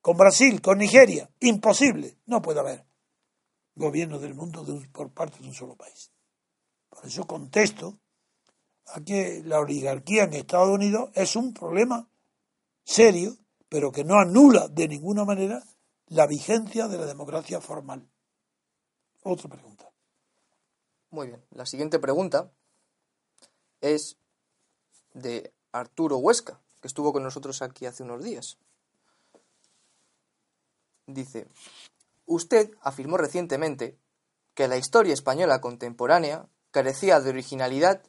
con Brasil, con Nigeria, imposible. No puede haber gobierno del mundo por parte de un solo país. Por eso contesto a que la oligarquía en Estados Unidos es un problema serio, pero que no anula de ninguna manera la vigencia de la democracia formal. Otra pregunta. Muy bien. La siguiente pregunta es de Arturo Huesca, que estuvo con nosotros aquí hace unos días. Dice, usted afirmó recientemente que la historia española contemporánea carecía de originalidad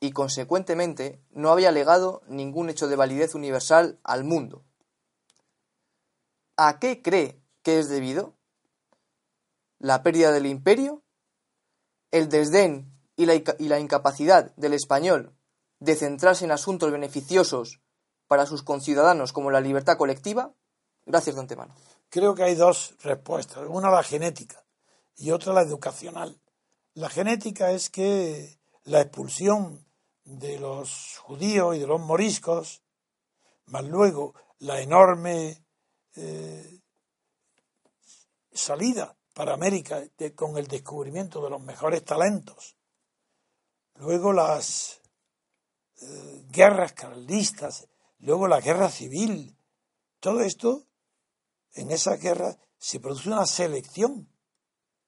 y consecuentemente no había legado ningún hecho de validez universal al mundo. ¿A qué cree que es debido? ¿La pérdida del imperio? ¿El desdén y la, incapacidad del español de centrarse en asuntos beneficiosos para sus conciudadanos como la libertad colectiva? Gracias de antemano. Creo que hay dos respuestas. Una la genética y otra la educacional. La genética es que la expulsión de los judíos y de los moriscos, más luego la enorme eh, salida para América con el descubrimiento de los mejores talentos, luego las eh, guerras carlistas, luego la guerra civil, todo esto, en esa guerra se produce una selección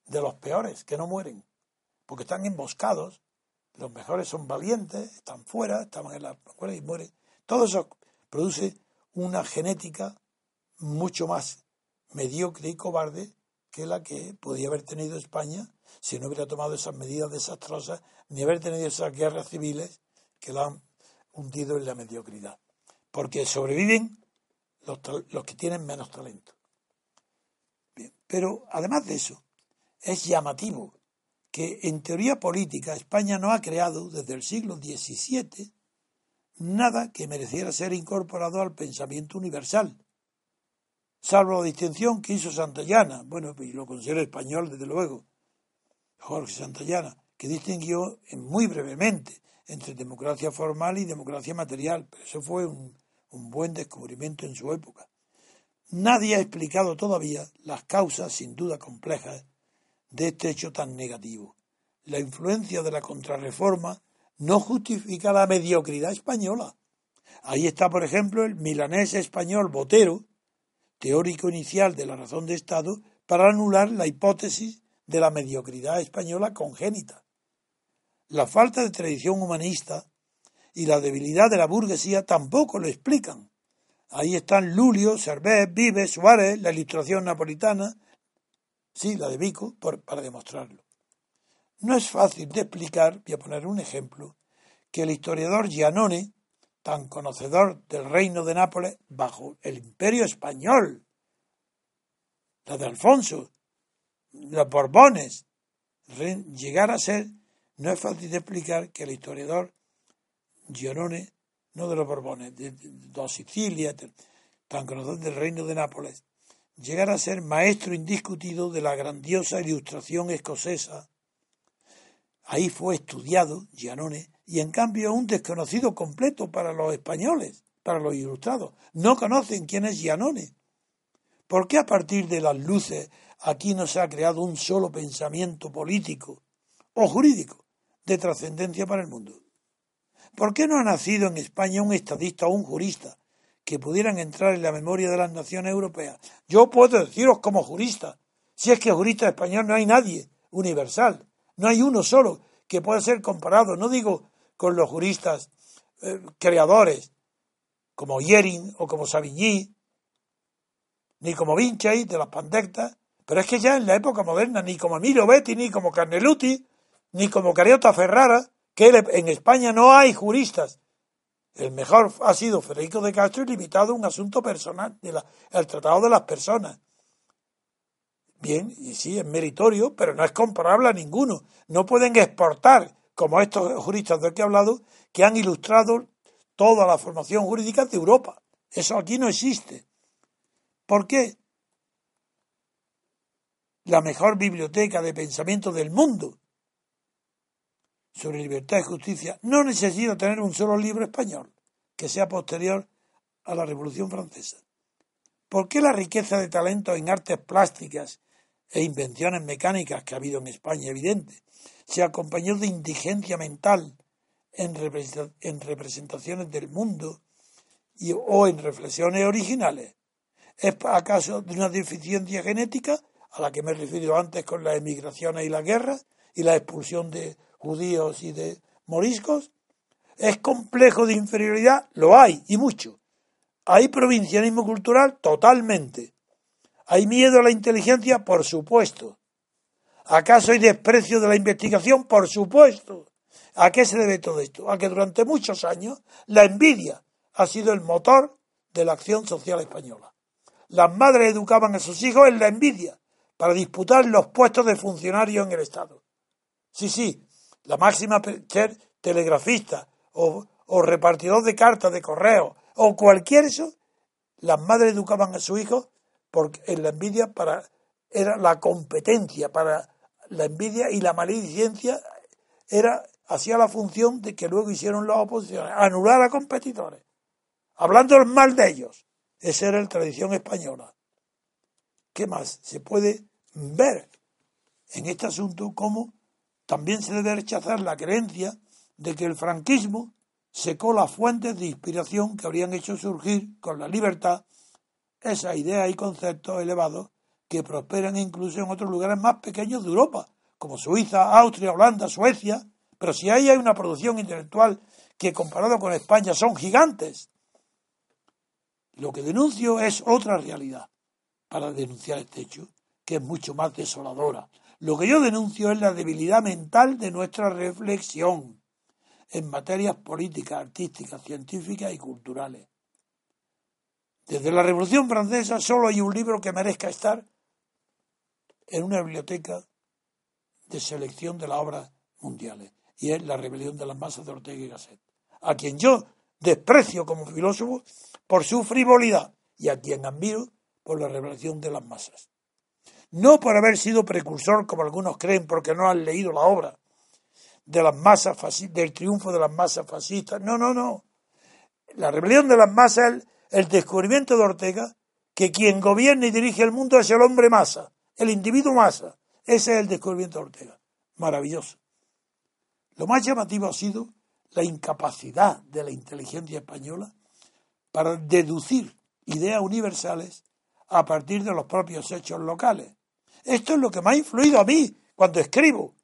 de los peores que no mueren, porque están emboscados, los mejores son valientes, están fuera, estaban en la escuela y mueren. Todo eso produce una genética mucho más mediocre y cobarde que la que podía haber tenido España si no hubiera tomado esas medidas desastrosas ni haber tenido esas guerras civiles que la han hundido en la mediocridad. Porque sobreviven los, los que tienen menos talento. Pero además de eso, es llamativo que en teoría política España no ha creado desde el siglo XVII nada que mereciera ser incorporado al pensamiento universal salvo la distinción que hizo Santayana, bueno, y lo considero español desde luego, Jorge Santayana, que distinguió muy brevemente entre democracia formal y democracia material, pero eso fue un, un buen descubrimiento en su época. Nadie ha explicado todavía las causas, sin duda complejas, de este hecho tan negativo. La influencia de la contrarreforma no justifica la mediocridad española. Ahí está, por ejemplo, el milanés español Botero, teórico inicial de la razón de Estado para anular la hipótesis de la mediocridad española congénita. La falta de tradición humanista y la debilidad de la burguesía tampoco lo explican. Ahí están Lulio, Servet, Vives, Suárez, la ilustración napolitana, sí, la de Vico, para demostrarlo. No es fácil de explicar, voy a poner un ejemplo, que el historiador Giannone tan conocedor del reino de Nápoles bajo el imperio español, la de Alfonso, los Borbones, llegar a ser No es fácil de explicar que el historiador Gianone, no de los Borbones, de, dos Sicilia, tan conocido del reino de Nápoles, llegara a ser maestro indiscutido de la grandiosa ilustración escocesa. Ahí fue estudiado Gianone y en cambio un desconocido completo para los españoles, para los ilustrados. No conocen quién es Gianone. ¿Por qué a partir de las luces aquí no se ha creado un solo pensamiento político o jurídico de trascendencia para el mundo? ¿Por qué no ha nacido en España un estadista o un jurista que pudieran entrar en la memoria de las naciones europeas? Yo puedo deciros como jurista, si es que jurista español no hay nadie universal, no hay uno solo que pueda ser comparado, no digo con los juristas eh, creadores como Yering o como Savigny, ni como Vinci de las pandectas, pero es que ya en la época moderna, ni como Emilio Betti, ni como Carneluti, ni como Cariota Ferrara, que en España no hay juristas. El mejor ha sido Federico de Castro y limitado a un asunto personal, de el tratado de las personas. Bien, y sí, es meritorio, pero no es comparable a ninguno. No pueden exportar, como estos juristas de los que he hablado, que han ilustrado toda la formación jurídica de Europa. Eso aquí no existe. ¿Por qué? La mejor biblioteca de pensamiento del mundo sobre libertad y justicia no necesita tener un solo libro español que sea posterior a la Revolución Francesa. ¿Por qué la riqueza de talento en artes plásticas e invenciones mecánicas que ha habido en España evidente se acompañó de indigencia mental en, representaciones del mundo y, o en reflexiones originales? ¿Es acaso de una deficiencia genética a la que me he referido antes con las emigraciones y la guerra y la expulsión de judíos y de moriscos. ¿Es complejo de inferioridad? Lo hay, y mucho. ¿Hay provincianismo cultural? Totalmente. ¿Hay miedo a la inteligencia? Por supuesto. ¿Acaso hay desprecio de la investigación? Por supuesto. ¿A qué se debe todo esto? A que durante muchos años la envidia ha sido el motor de la acción social española. Las madres educaban a sus hijos en la envidia para disputar los puestos de funcionarios en el Estado. Sí, sí, la máxima ser telegrafista o, repartidor de cartas de correo o cualquier eso, las madres educaban a su hijo porque en la envidia para era la competencia para la envidia y la maledicencia era hacía la función de que luego hicieron las oposiciones, anular a competidores, hablando mal de ellos. Esa era la tradición española. ¿Qué más? Se puede ver en este asunto cómo también se debe rechazar la creencia de que el franquismo secó las fuentes de inspiración que habrían hecho surgir con la libertad esas ideas y conceptos elevados que prosperan incluso en otros lugares más pequeños de Europa, como Suiza, Austria, Holanda, Suecia. Pero si ahí hay una producción intelectual que comparado con España son gigantes. Lo que denuncio es otra realidad para denunciar este hecho, que es mucho más desoladora, lo que yo denuncio es la debilidad mental de nuestra reflexión en materias políticas, artísticas, científicas y culturales. Desde la Revolución Francesa solo hay un libro que merezca estar en una biblioteca de selección de las obras mundiales, y es La rebelión de las masas de Ortega y Gasset, a quien yo desprecio como filósofo por su frivolidad y a quien admiro por la revelación de las masas no por haber sido precursor, como algunos creen, porque no han leído la obra de las masas del triunfo de las masas fascistas. No, no, no. La rebelión de las masas es el, descubrimiento de Ortega que quien gobierna y dirige el mundo es el hombre masa, el individuo masa. Ese es el descubrimiento de Ortega. Maravilloso. Lo más llamativo ha sido la incapacidad de la inteligencia española para deducir ideas universales a partir de los propios hechos locales. Esto es lo que me ha influido a mí cuando escribo.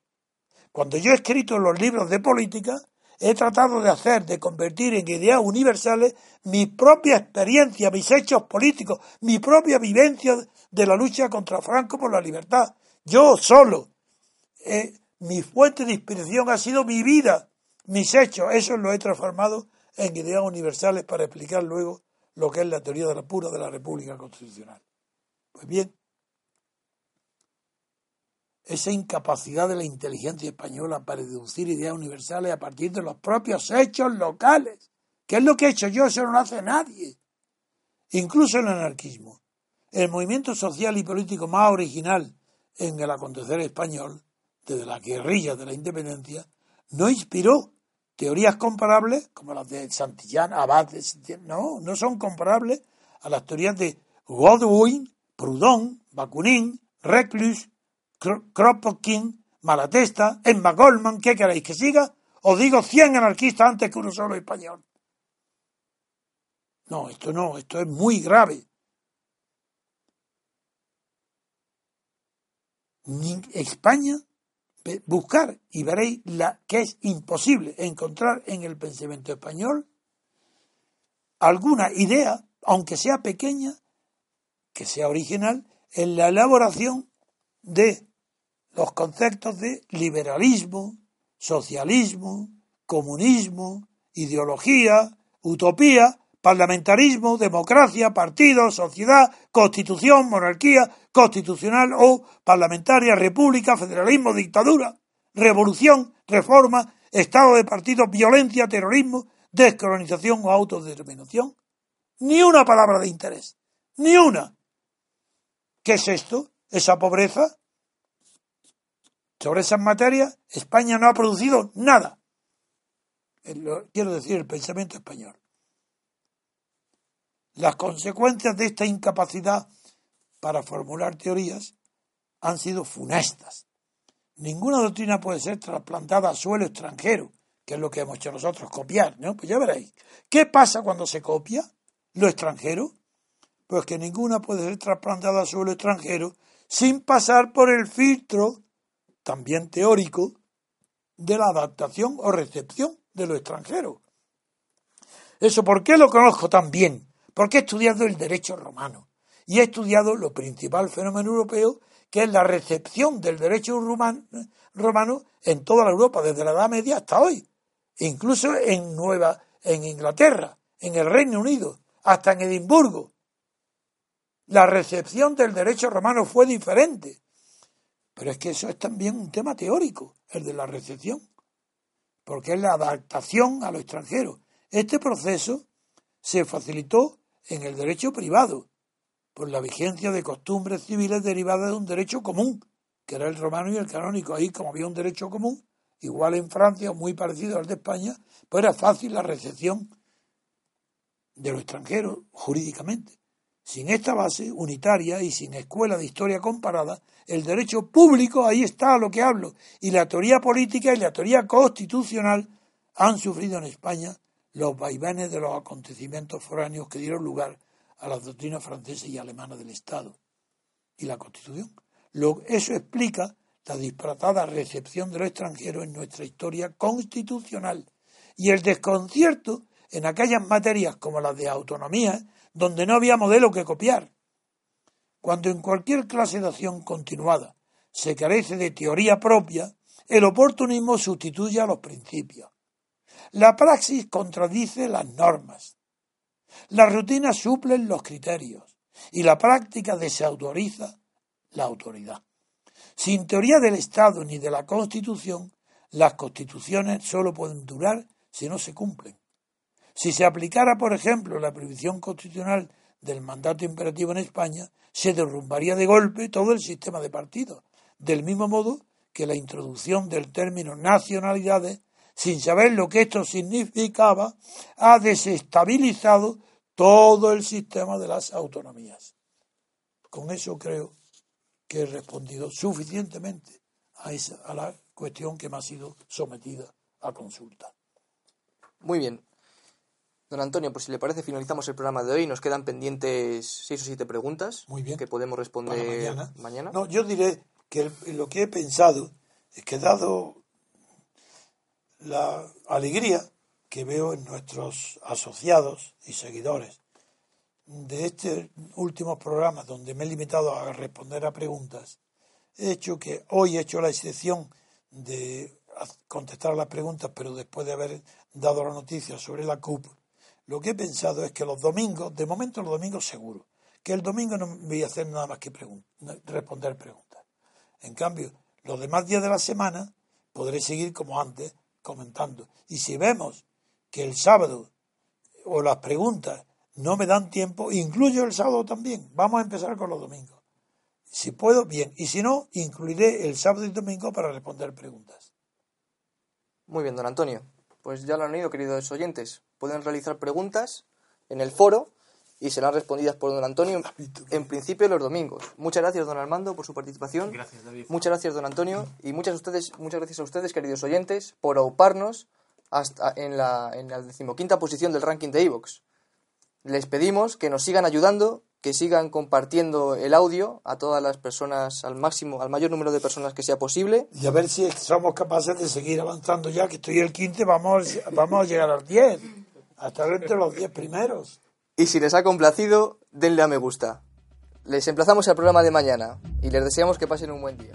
Cuando yo he escrito los libros de política, he tratado de hacer, de convertir en ideas universales mi propia experiencia, mis hechos políticos, mi propia vivencia de la lucha contra Franco por la libertad. Yo solo. Eh, mi fuente de inspiración ha sido mi vida, mis hechos. Eso lo he transformado en ideas universales para explicar luego lo que es la teoría de la pura de la República Constitucional. Pues bien, esa incapacidad de la inteligencia española para deducir ideas universales a partir de los propios hechos locales. ¿Qué es lo que he hecho yo? Eso no lo hace nadie. Incluso el anarquismo. El movimiento social y político más original en el acontecer español, desde la guerrilla de la independencia, no inspiró teorías comparables como las de Santillán, Abad, no, no son comparables a las teorías de Godwin, Proudhon, Bakunin, Reclus, Kropotkin, Malatesta, Emma Goldman, ¿qué queréis que siga? Os digo 100 anarquistas antes que uno solo español. No, esto no, esto es muy grave. España, buscar y veréis la, que es imposible encontrar en el pensamiento español alguna idea, aunque sea pequeña, que sea original, en la elaboración de los conceptos de liberalismo, socialismo, comunismo, ideología, utopía, parlamentarismo, democracia, partido, sociedad, constitución, monarquía constitucional o parlamentaria, república, federalismo, dictadura, revolución, reforma, estado de partido, violencia, terrorismo, descolonización o autodeterminación. Ni una palabra de interés, ni una. ¿Qué es esto? ¿Esa pobreza? Sobre esas materias, España no ha producido nada. Quiero decir, el pensamiento español. Las consecuencias de esta incapacidad para formular teorías han sido funestas. Ninguna doctrina puede ser trasplantada a suelo extranjero, que es lo que hemos hecho nosotros, copiar, ¿no? Pues ya veréis. ¿Qué pasa cuando se copia lo extranjero? Pues que ninguna puede ser trasplantada a suelo extranjero sin pasar por el filtro, también teórico, de la adaptación o recepción de lo extranjero. Eso, ¿por qué lo conozco tan bien? porque he estudiado el derecho romano y he estudiado lo principal fenómeno europeo, que es la recepción del derecho romano en toda la Europa, desde la Edad Media hasta hoy, incluso en Nueva, en Inglaterra, en el Reino Unido, hasta en Edimburgo. La recepción del derecho romano fue diferente. Pero es que eso es también un tema teórico, el de la recepción, porque es la adaptación a lo extranjero. Este proceso se facilitó en el derecho privado, por la vigencia de costumbres civiles derivadas de un derecho común, que era el romano y el canónico. Ahí, como había un derecho común, igual en Francia, muy parecido al de España, pues era fácil la recepción de lo extranjero jurídicamente. Sin esta base unitaria y sin escuela de historia comparada, el derecho público, ahí está a lo que hablo, y la teoría política y la teoría constitucional han sufrido en España los vaivenes de los acontecimientos foráneos que dieron lugar a las doctrinas francesas y alemanas del Estado y la Constitución. eso explica la disparatada recepción de los extranjeros en nuestra historia constitucional y el desconcierto en aquellas materias como las de autonomía, donde no había modelo que copiar. Cuando en cualquier clase de acción continuada se carece de teoría propia, el oportunismo sustituye a los principios. La praxis contradice las normas. Las rutinas suplen los criterios y la práctica desautoriza la autoridad. Sin teoría del Estado ni de la Constitución, las constituciones solo pueden durar si no se cumplen. Si se aplicara, por ejemplo, la prohibición constitucional del mandato imperativo en España, se derrumbaría de golpe todo el sistema de partidos, del mismo modo que la introducción del término nacionalidades sin saber lo que esto significaba, ha desestabilizado todo el sistema de las autonomías. Con eso creo que he respondido suficientemente a, esa, a la cuestión que me ha sido sometida a consulta. Muy bien. Don Antonio, pues si le parece, finalizamos el programa de hoy. Nos quedan pendientes seis o siete preguntas Muy bien. que podemos responder mañana. mañana. No, yo diré que lo que he pensado es que dado la alegría que veo en nuestros asociados y seguidores de este último programa donde me he limitado a responder a preguntas, he hecho que hoy he hecho la excepción de contestar las preguntas, pero después de haber dado la noticia sobre la CUP, lo que he pensado es que los domingos, de momento los domingos seguro, que el domingo no voy a hacer nada más que responder preguntas. En cambio, Los demás días de la semana podré seguir como antes comentando. Y si vemos que el sábado o las preguntas no me dan tiempo, incluyo el sábado también. Vamos a empezar con los domingos. Si puedo, bien. Y si no, incluiré el sábado y domingo para responder preguntas. Muy bien, don Antonio. Pues ya lo han oído, queridos oyentes. Pueden realizar preguntas en el foro y serán respondidas por don Antonio en principio los domingos. Muchas gracias, don Armando, por su participación. Gracias, David. Muchas gracias, don Antonio. Y muchas, ustedes, muchas gracias a ustedes, queridos oyentes, por auparnos hasta en la, en la decimoquinta posición del ranking de Evox. Les pedimos que nos sigan ayudando, que sigan compartiendo el audio a todas las personas, al máximo, al mayor número de personas que sea posible. Y a ver si somos capaces de seguir avanzando ya, que estoy el quinto, vamos, vamos a llegar al 10. A estar entre los 10 primeros. Y si les ha complacido, denle a me gusta. Les emplazamos al programa de mañana y les deseamos que pasen un buen día.